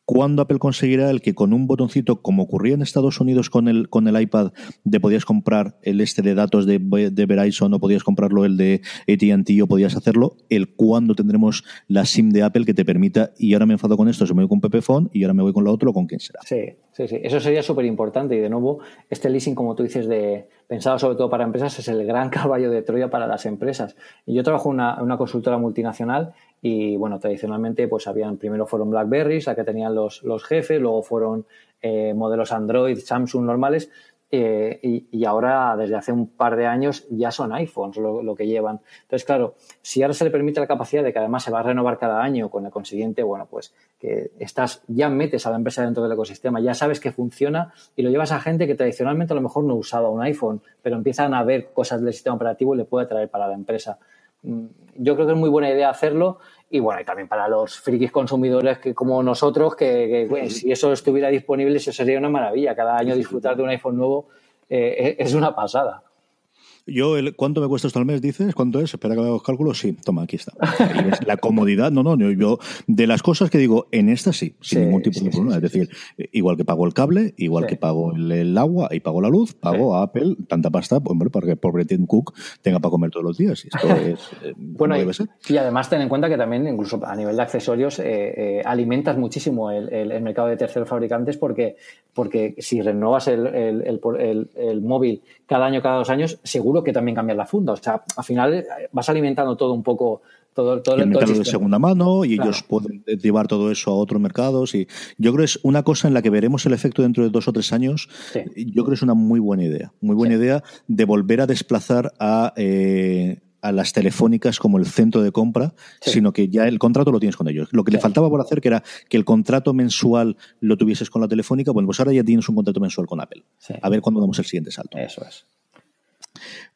¿Cuándo Apple conseguirá el que con un botoncito, como ocurría en Estados Unidos con el, con el iPad, de podías comprar el este de datos de, Verizon o podías comprarlo el de AT&T o podías hacerlo, el cuándo tendremos la SIM de Apple que te permita, y ahora me enfado con esto, se me voy con Pepephone y ahora me voy con la otra o con quién será? Sí, sí, sí. Eso sería súper importante y de nuevo, este leasing, como tú dices, de pensado sobre todo para empresas, es el gran caballo de Troya para las empresas. Y yo trabajo en una, una consultora multinacional y bueno, tradicionalmente pues habían, primero fueron Blackberries, la que tenían los, los jefes, luego fueron eh, modelos Android, Samsung normales, eh, y, ahora desde hace un par de años ya son iPhones lo, que llevan. Entonces, claro, si ahora se le permite la capacidad de que además se va a renovar cada año con el consiguiente, bueno, pues que estás, ya metes a la empresa dentro del ecosistema, ya sabes que funciona y lo llevas a gente que tradicionalmente a lo mejor no usaba un iPhone, pero empiezan a ver cosas del sistema operativo y le puede traer para la empresa. Yo creo que es muy buena idea hacerlo y bueno, y también para los frikis consumidores que como nosotros, que, si eso estuviera disponible, eso sería una maravilla. Cada año disfrutar de un iPhone nuevo eh, es una pasada. Yo, el, ¿cuánto me cuesta esto al mes? Dices, ¿cuánto es? Espera que haga los cálculos. Sí, toma, aquí está. la comodidad, no, no, yo, de las cosas que digo, en esta sí, sin ningún tipo de problema. Es decir, igual que pago el cable, igual que pago el, agua y pago la luz, pago a Apple tanta pasta, pues, hombre, para que pobre Tim Cook tenga para comer todos los días. Y esto es, eh, bueno, y, además ten en cuenta que también, incluso a nivel de accesorios, eh, eh, alimentas muchísimo el, el, mercado de terceros fabricantes porque, porque si renovas el, el móvil cada año, cada dos años, seguro seguro que también cambiar la funda. O sea, al final eh, vas alimentando todo un poco todo, todo, el mercado de segunda mano y ellos pueden llevar todo eso a otros mercados y yo creo que es una cosa en la que veremos el efecto dentro de dos o tres años yo creo que es una muy buena idea muy buena idea de volver a desplazar a eh, a las telefónicas como el centro de compra, sino que ya el contrato lo tienes con ellos. Lo que le faltaba por hacer, que era que el contrato mensual lo tuvieses con la telefónica, bueno, pues ahora ya tienes un contrato mensual con Apple. A ver cuándo damos el siguiente salto. Eso es.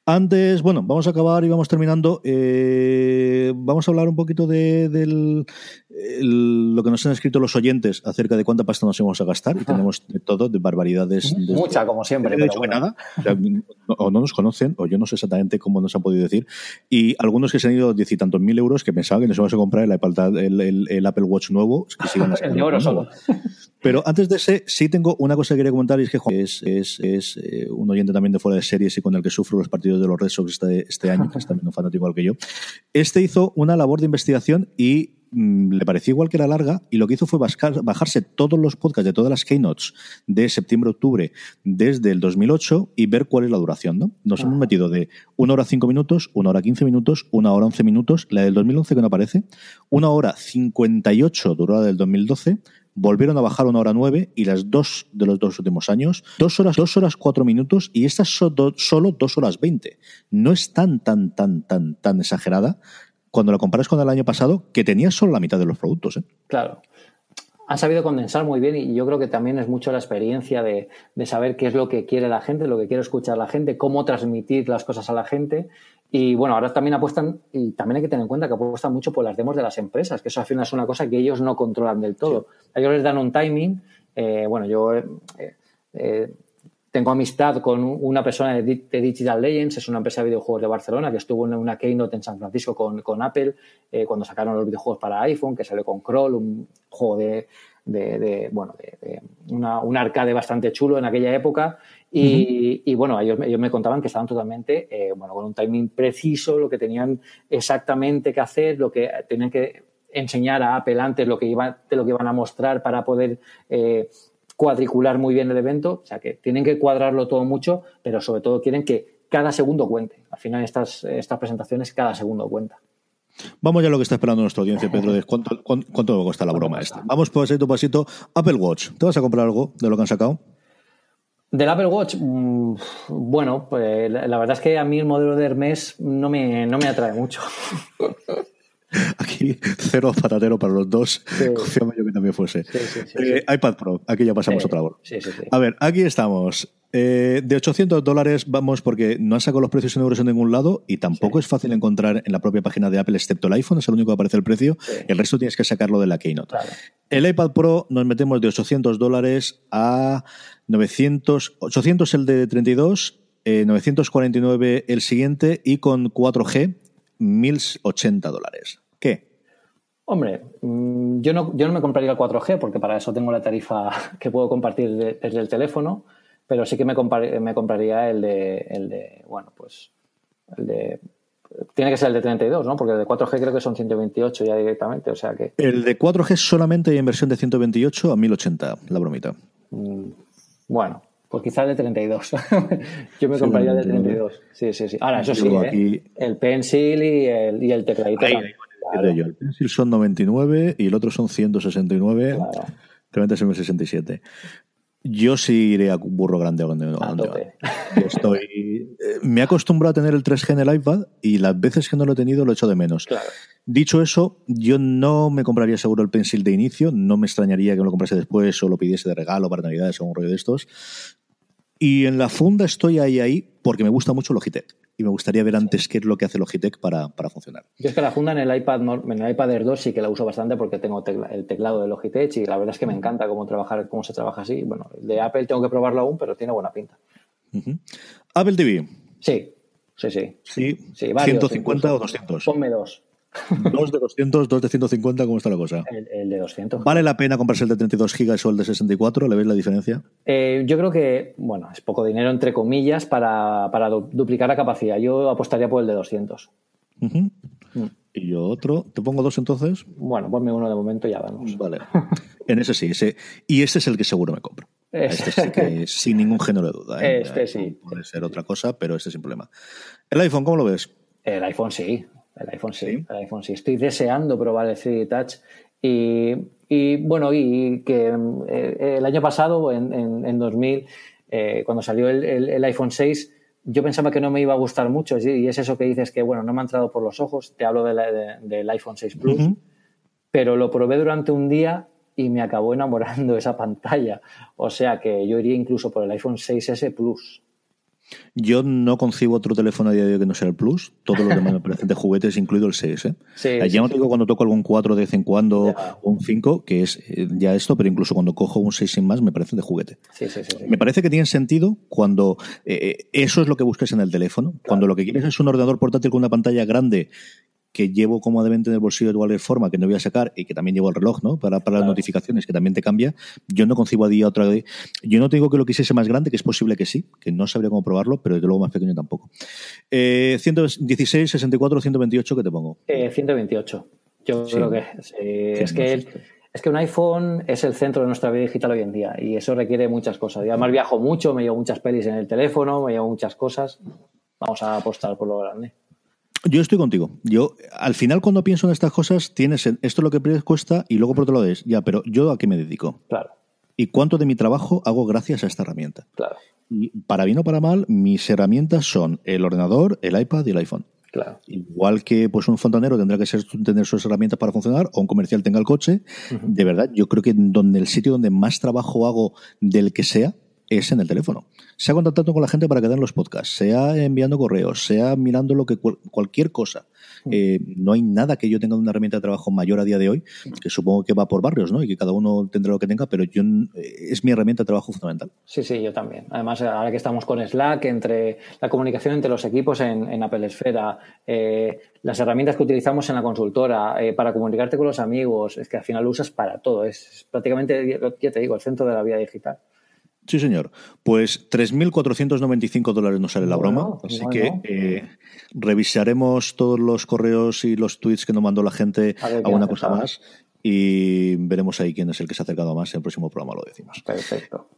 Antes, bueno, vamos a acabar y vamos terminando. Eh, vamos a hablar un poquito de, lo que nos han escrito los oyentes acerca de cuánta pasta nos íbamos a gastar. Y tenemos de todo, de barbaridades. Mucha, como siempre. De hecho, nada. O, no nos conocen, o yo no sé exactamente cómo nos han podido decir. Y algunos que se han ido diez y tantos mil euros que pensaban que nos íbamos a comprar el, Apple Watch nuevo. el de oro solo. Pero antes de ese, sí tengo una cosa que quería comentar y es que Juan es, es, es eh, un oyente también de fuera de series y con el que sufro los partidos de los Red Sox este, este año, que es también un fanático igual que yo. Este hizo una labor de investigación y mm, le pareció igual que era larga y lo que hizo fue bajarse todos los podcasts de todas las keynotes de septiembre-octubre desde el 2008 y ver cuál es la duración. ¿no? Nos hemos metido de una hora cinco minutos, una hora quince minutos, una hora once minutos, la del 2011 que no aparece, una hora 58 durada del 2012, volvieron a bajar una hora nueve y las dos de los dos últimos años, dos horas, dos horas cuatro minutos y esta son solo dos horas veinte. No es tan, tan, tan, tan, tan exagerada cuando la comparas con el año pasado, que tenía solo la mitad de los productos. ¿eh? Claro. Han sabido condensar muy bien y yo creo que también es mucho la experiencia de, de, saber qué es lo que quiere la gente, lo que quiere escuchar la gente, cómo transmitir las cosas a la gente y bueno, ahora también apuestan, y también hay que tener en cuenta que apuestan mucho por las demos de las empresas, que eso al final es una cosa que ellos no controlan del todo. Ellos les dan un timing. Eh, bueno, yo eh, eh, tengo amistad con una persona de, Digital Legends, es una empresa de videojuegos de Barcelona que estuvo en una keynote en San Francisco con, con Apple cuando sacaron los videojuegos para iPhone, que salió con Crawl, un juego de, de, bueno, de, una, un arcade bastante chulo en aquella época. Y, bueno, ellos, ellos, me contaban que estaban totalmente, eh, bueno, con un timing preciso, lo que tenían exactamente que hacer, lo que tenían que enseñar a Apple antes, lo que iba, de lo que iban a mostrar para poder eh, cuadricular muy bien el evento. O sea, que tienen que cuadrarlo todo mucho, pero sobre todo quieren que cada segundo cuente. Al final, estas, estas presentaciones, cada segundo cuenta. Vamos ya a lo que está esperando nuestra audiencia, Pedro, de cuánto, cuánto, me cuesta la broma esta. Vamos pasito a pasito. Apple Watch, ¿te vas a comprar algo de lo que han sacado? Del Apple Watch, mm, bueno, pues la verdad es que a mí el modelo de Hermes no me, no me atrae mucho. Aquí cero patatero para los dos. Sí. yo que también fuese. Eh, iPad Pro, aquí ya pasamos otra hora. A ver, aquí estamos. Eh, de 800 dólares vamos porque no han sacado los precios en euros en ningún lado y tampoco es fácil encontrar en la propia página de Apple, excepto el iPhone, es el único que aparece el precio. El resto tienes que sacarlo de la Keynote. El iPad Pro nos metemos de 800 dólares a 900, 800 el de 32, 949 eh, el siguiente y con 4G 1080 dólares. ¿Qué? Hombre, mm, yo no, yo no me compraría el 4G porque para eso tengo la tarifa que puedo compartir desde el teléfono, pero sí que me, me compraría el de, el de, bueno, pues, el de tiene que ser el de 32, ¿no? Porque el de 4G creo que son 128 ya directamente, o sea que... El de 4G solamente hay en versión de 128 a 1080, la bromita. Mm, bueno, pues quizás de 32. Yo me compraría de 32. Sí, sí, sí. Ahora, eso sí, ¿eh? el pencil y el, y el tecladito. El pencil son 99 y el otro son 169. Claro. Realmente es 67. Yo sí iré a burro grande donde, donde Estoy, eh, me he acostumbrado a tener el 3G en el iPad y las veces que no lo he tenido lo echo de menos. Dicho eso, yo no me compraría seguro el Pencil de inicio, no me extrañaría que me lo comprase después o lo pidiese de regalo para Navidades o un rollo de estos. Y en la funda estoy ahí, ahí, porque me gusta mucho Logitech. Y me gustaría ver antes qué es lo que hace Logitech para, para, funcionar. Yo es que la funda en el iPad en el iPad Air 2 sí que la uso bastante porque tengo el teclado de Logitech y la verdad es que me encanta cómo trabajar, cómo se trabaja así. Bueno, el de Apple tengo que probarlo aún, pero tiene buena pinta. Apple TV. Sí, sí, sí. Sí, sí 150 o 200. Ponme dos. Dos de 200, dos de 150, ¿cómo está la cosa? El, de 200. ¿Vale la pena comprarse el de 32 gigas o el de 64? ¿Le ves la diferencia? Eh, yo creo que, bueno, es poco dinero, entre comillas, para, duplicar la capacidad. Yo apostaría por el de 200. Mm. Y yo otro. ¿Te pongo dos entonces? Bueno, ponme uno de momento y ya vamos. Vale. en ese sí. Ese, y ese es el que seguro me compro. Este sí que sin ningún género de duda. ¿eh? Este sí. Puede ser otra cosa, pero este sin problema. ¿El iPhone cómo lo ves? El iPhone sí. El iPhone sí. El iPhone sí. Estoy deseando probar el 3D Touch. Y, bueno, y que eh, el año pasado, en, en, 2000, eh, cuando salió el, iPhone 6, yo pensaba que no me iba a gustar mucho. Y es eso que dices que, bueno, no me ha entrado por los ojos. Te hablo del iPhone 6 Plus. Pero lo probé durante un día y me acabó enamorando esa pantalla. O sea que yo iría incluso por el iPhone 6S Plus. Yo no concibo otro teléfono a día de hoy que no sea el Plus. Todo lo demás me parecen de juguetes, incluido el 6. ¿eh? Sí, ya no digo cuando toco algún 4 de vez en cuando o un 5, que es eh, ya esto, pero incluso cuando cojo un 6 sin más, me parecen de juguete. me parece que tiene sentido cuando eh, eso es lo que busques en el teléfono. Cuando lo que quieres es un ordenador portátil con una pantalla grande que llevo cómodamente en el bolsillo de igual forma, que no voy a sacar, y que también llevo el reloj, ¿no? Para, para las notificaciones, que también te cambia. Yo no concibo a día otra vez. Yo no te digo que lo quisiese más grande, que es posible que sí, que no sabría cómo probarlo, pero desde luego más pequeño tampoco. Eh, 116, 64, 128, ¿qué te pongo? Eh, 128. Yo creo que eh, es que es que un iPhone es el centro de nuestra vida digital hoy en día y eso requiere muchas cosas. Y además viajo mucho, me llevo muchas pelis en el teléfono, me llevo muchas cosas. Vamos a apostar por lo grande. Yo estoy contigo. Yo, al final, cuando pienso en estas cosas, tienes esto es lo que cuesta y luego por otro lado es, ya, pero ¿yo a qué me dedico? Claro. ¿Y cuánto de mi trabajo hago gracias a esta herramienta? Claro. Y para bien o para mal, mis herramientas son el ordenador, el iPad y el iPhone. Claro. Igual que pues un fontanero tendrá que ser, tener sus herramientas para funcionar, o un comercial tenga el coche, de verdad, yo creo que donde el sitio donde más trabajo hago del que sea, es en el teléfono. Sea contactando con la gente para que den los podcasts, sea enviando correos, sea mirando lo que cualquier cosa. Mm. Eh, no hay nada que yo tenga una herramienta de trabajo mayor a día de hoy, que supongo que va por barrios, ¿no? Y que cada uno tendrá lo que tenga, pero yo eh, es mi herramienta de trabajo fundamental. Sí, sí, yo también. Además, ahora que estamos con Slack, entre la comunicación entre los equipos en, Apple Esfera, eh, las herramientas que utilizamos en la consultora, para comunicarte con los amigos, es que al final lo usas para todo. Es prácticamente, ya te digo, el centro de la vida digital. Sí, señor. Pues 3.495 dólares nos sale la broma. así que eh, revisaremos todos los correos y los tweets que nos mandó la gente a, una cosa más y veremos ahí quién es el que se ha acercado más. En el próximo programa lo decimos. Perfecto.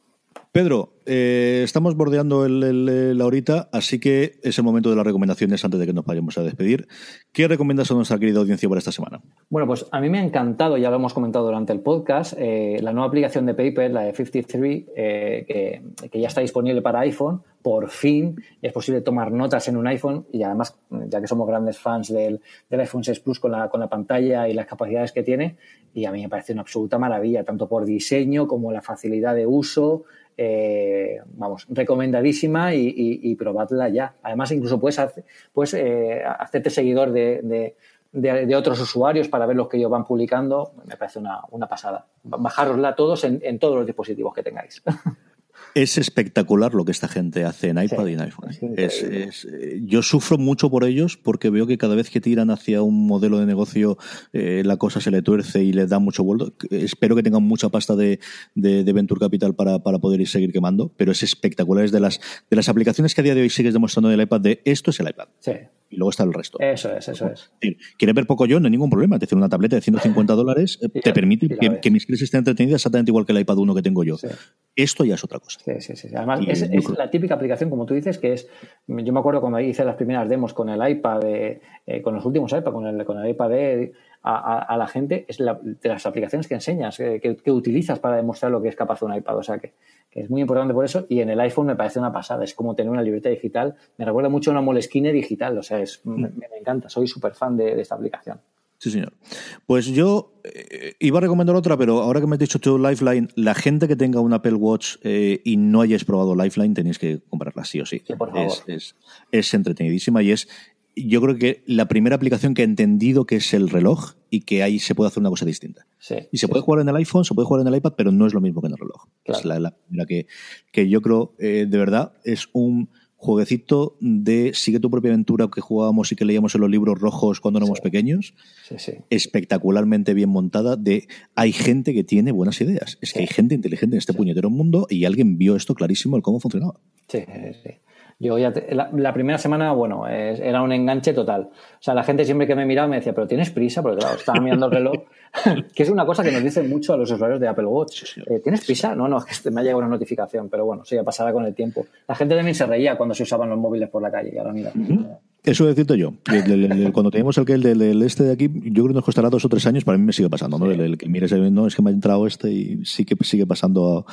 Pedro, eh, estamos bordeando la horita, así que es el momento de las recomendaciones antes de que nos vayamos a despedir. ¿Qué recomiendas a nuestra querida audiencia para esta semana? Bueno, pues a mí me ha encantado, ya lo hemos comentado durante el podcast, eh, la nueva aplicación de Paper, la de 53, eh, que, ya está disponible para iPhone. Por fin es posible tomar notas en un iPhone y además, ya que somos grandes fans del, iPhone 6 Plus con la, con la pantalla y las capacidades que tiene, y a mí me parece una absoluta maravilla, tanto por diseño como la facilidad de uso. Eh, vamos, recomendadísima y, probadla ya. Además, incluso puedes, puedes eh, hacerte seguidor de, otros usuarios para ver los que ellos van publicando. Me parece una, pasada. Bajárosla todos en todos los dispositivos que tengáis. Es espectacular lo que esta gente hace en iPad y en iPhone. Eh, yo sufro mucho por ellos porque veo que cada vez que tiran hacia un modelo de negocio eh, la cosa se le tuerce y le da mucho vuelto. Espero que tengan mucha pasta de, de, Venture Capital para, para, poder ir seguir quemando, pero es espectacular. Es de las, de las aplicaciones que a día de hoy sigues demostrando en el iPad de esto es el iPad. Sí y luego está el resto. Eso es, eso es. ¿Quieres ver poco yo? No hay ningún problema. Te decir, una tableta de 150 dólares eh, te permite que, mis crisis estén entretenidas exactamente igual que el iPad 1 que tengo yo. Esto ya es otra cosa. Sí, sí, sí. Además, es, la típica aplicación, como tú dices, que es. Yo me acuerdo cuando hice las primeras demos con el iPad, eh, con los últimos iPad, con el, con el iPad de, a, la gente, es de las aplicaciones que enseñas, que, que, utilizas para demostrar lo que es capaz un iPad. O sea que que es muy importante por eso, y en el iPhone me parece una pasada, es como tener una libreta digital, me recuerda mucho a una Moleskine digital, o sea, es, me, encanta, soy súper fan de, esta aplicación. Sí, señor. Pues yo eh, iba a recomendar otra, pero ahora que me has dicho tú Lifeline, la gente que tenga un Apple Watch eh, y no hayáis probado Lifeline, tenéis que comprarla sí o sí. sí por favor. Es, es, es, entretenidísima y es yo creo que la primera aplicación que he entendido que es el reloj y que ahí se puede hacer una cosa distinta. y se puede jugar en el iPhone, se puede jugar en el iPad, pero no es lo mismo que en el reloj. Es la, primera que, que yo creo, eh, de verdad, es un jueguecito de sigue tu propia aventura que jugábamos y que leíamos en los libros rojos cuando éramos pequeños. Espectacularmente bien montada. De hay gente que tiene buenas ideas. Es que hay gente inteligente en este puñetero mundo y alguien vio esto clarísimo el cómo funcionaba. Sí, sí. Yo ya la, primera semana, bueno, era un enganche total. O sea, la gente siempre que me miraba me decía, pero tienes prisa, porque claro, estaba mirando el reloj, que es una cosa que nos dicen mucho a los usuarios de Apple Watch. Eh, ¿Tienes prisa? No, no, es que me ha llegado una notificación, pero bueno, eso ya pasará con el tiempo. La gente también se reía cuando se usaban los móviles por la calle, y ahora mira. Eso decirte yo. cuando teníamos el que el del este de aquí, yo creo que nos costará dos o tres años, para mí me sigue pasando, ¿no? El, que mires, no, es que me ha entrado este y sí que sigue pasando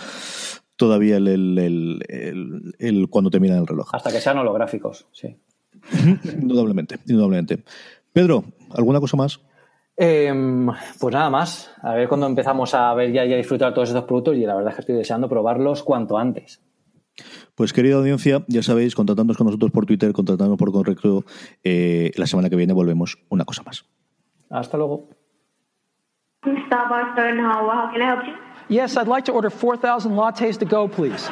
todavía el, el, el, cuando te miran el reloj. Hasta que sean holográficos, sí. indudablemente, indudablemente. Pedro, ¿alguna cosa más? Em, pues nada más. A ver cuando empezamos a ver ya y a disfrutar todos estos productos y la verdad es que estoy deseando probarlos cuanto antes. Pues querida audiencia, ya sabéis, contratándonos con nosotros por Twitter, contratándonos por correcto. Eh, la semana que viene volvemos una cosa más. Hasta luego. Yes, I'd like to order 4,000 lattes to go, please.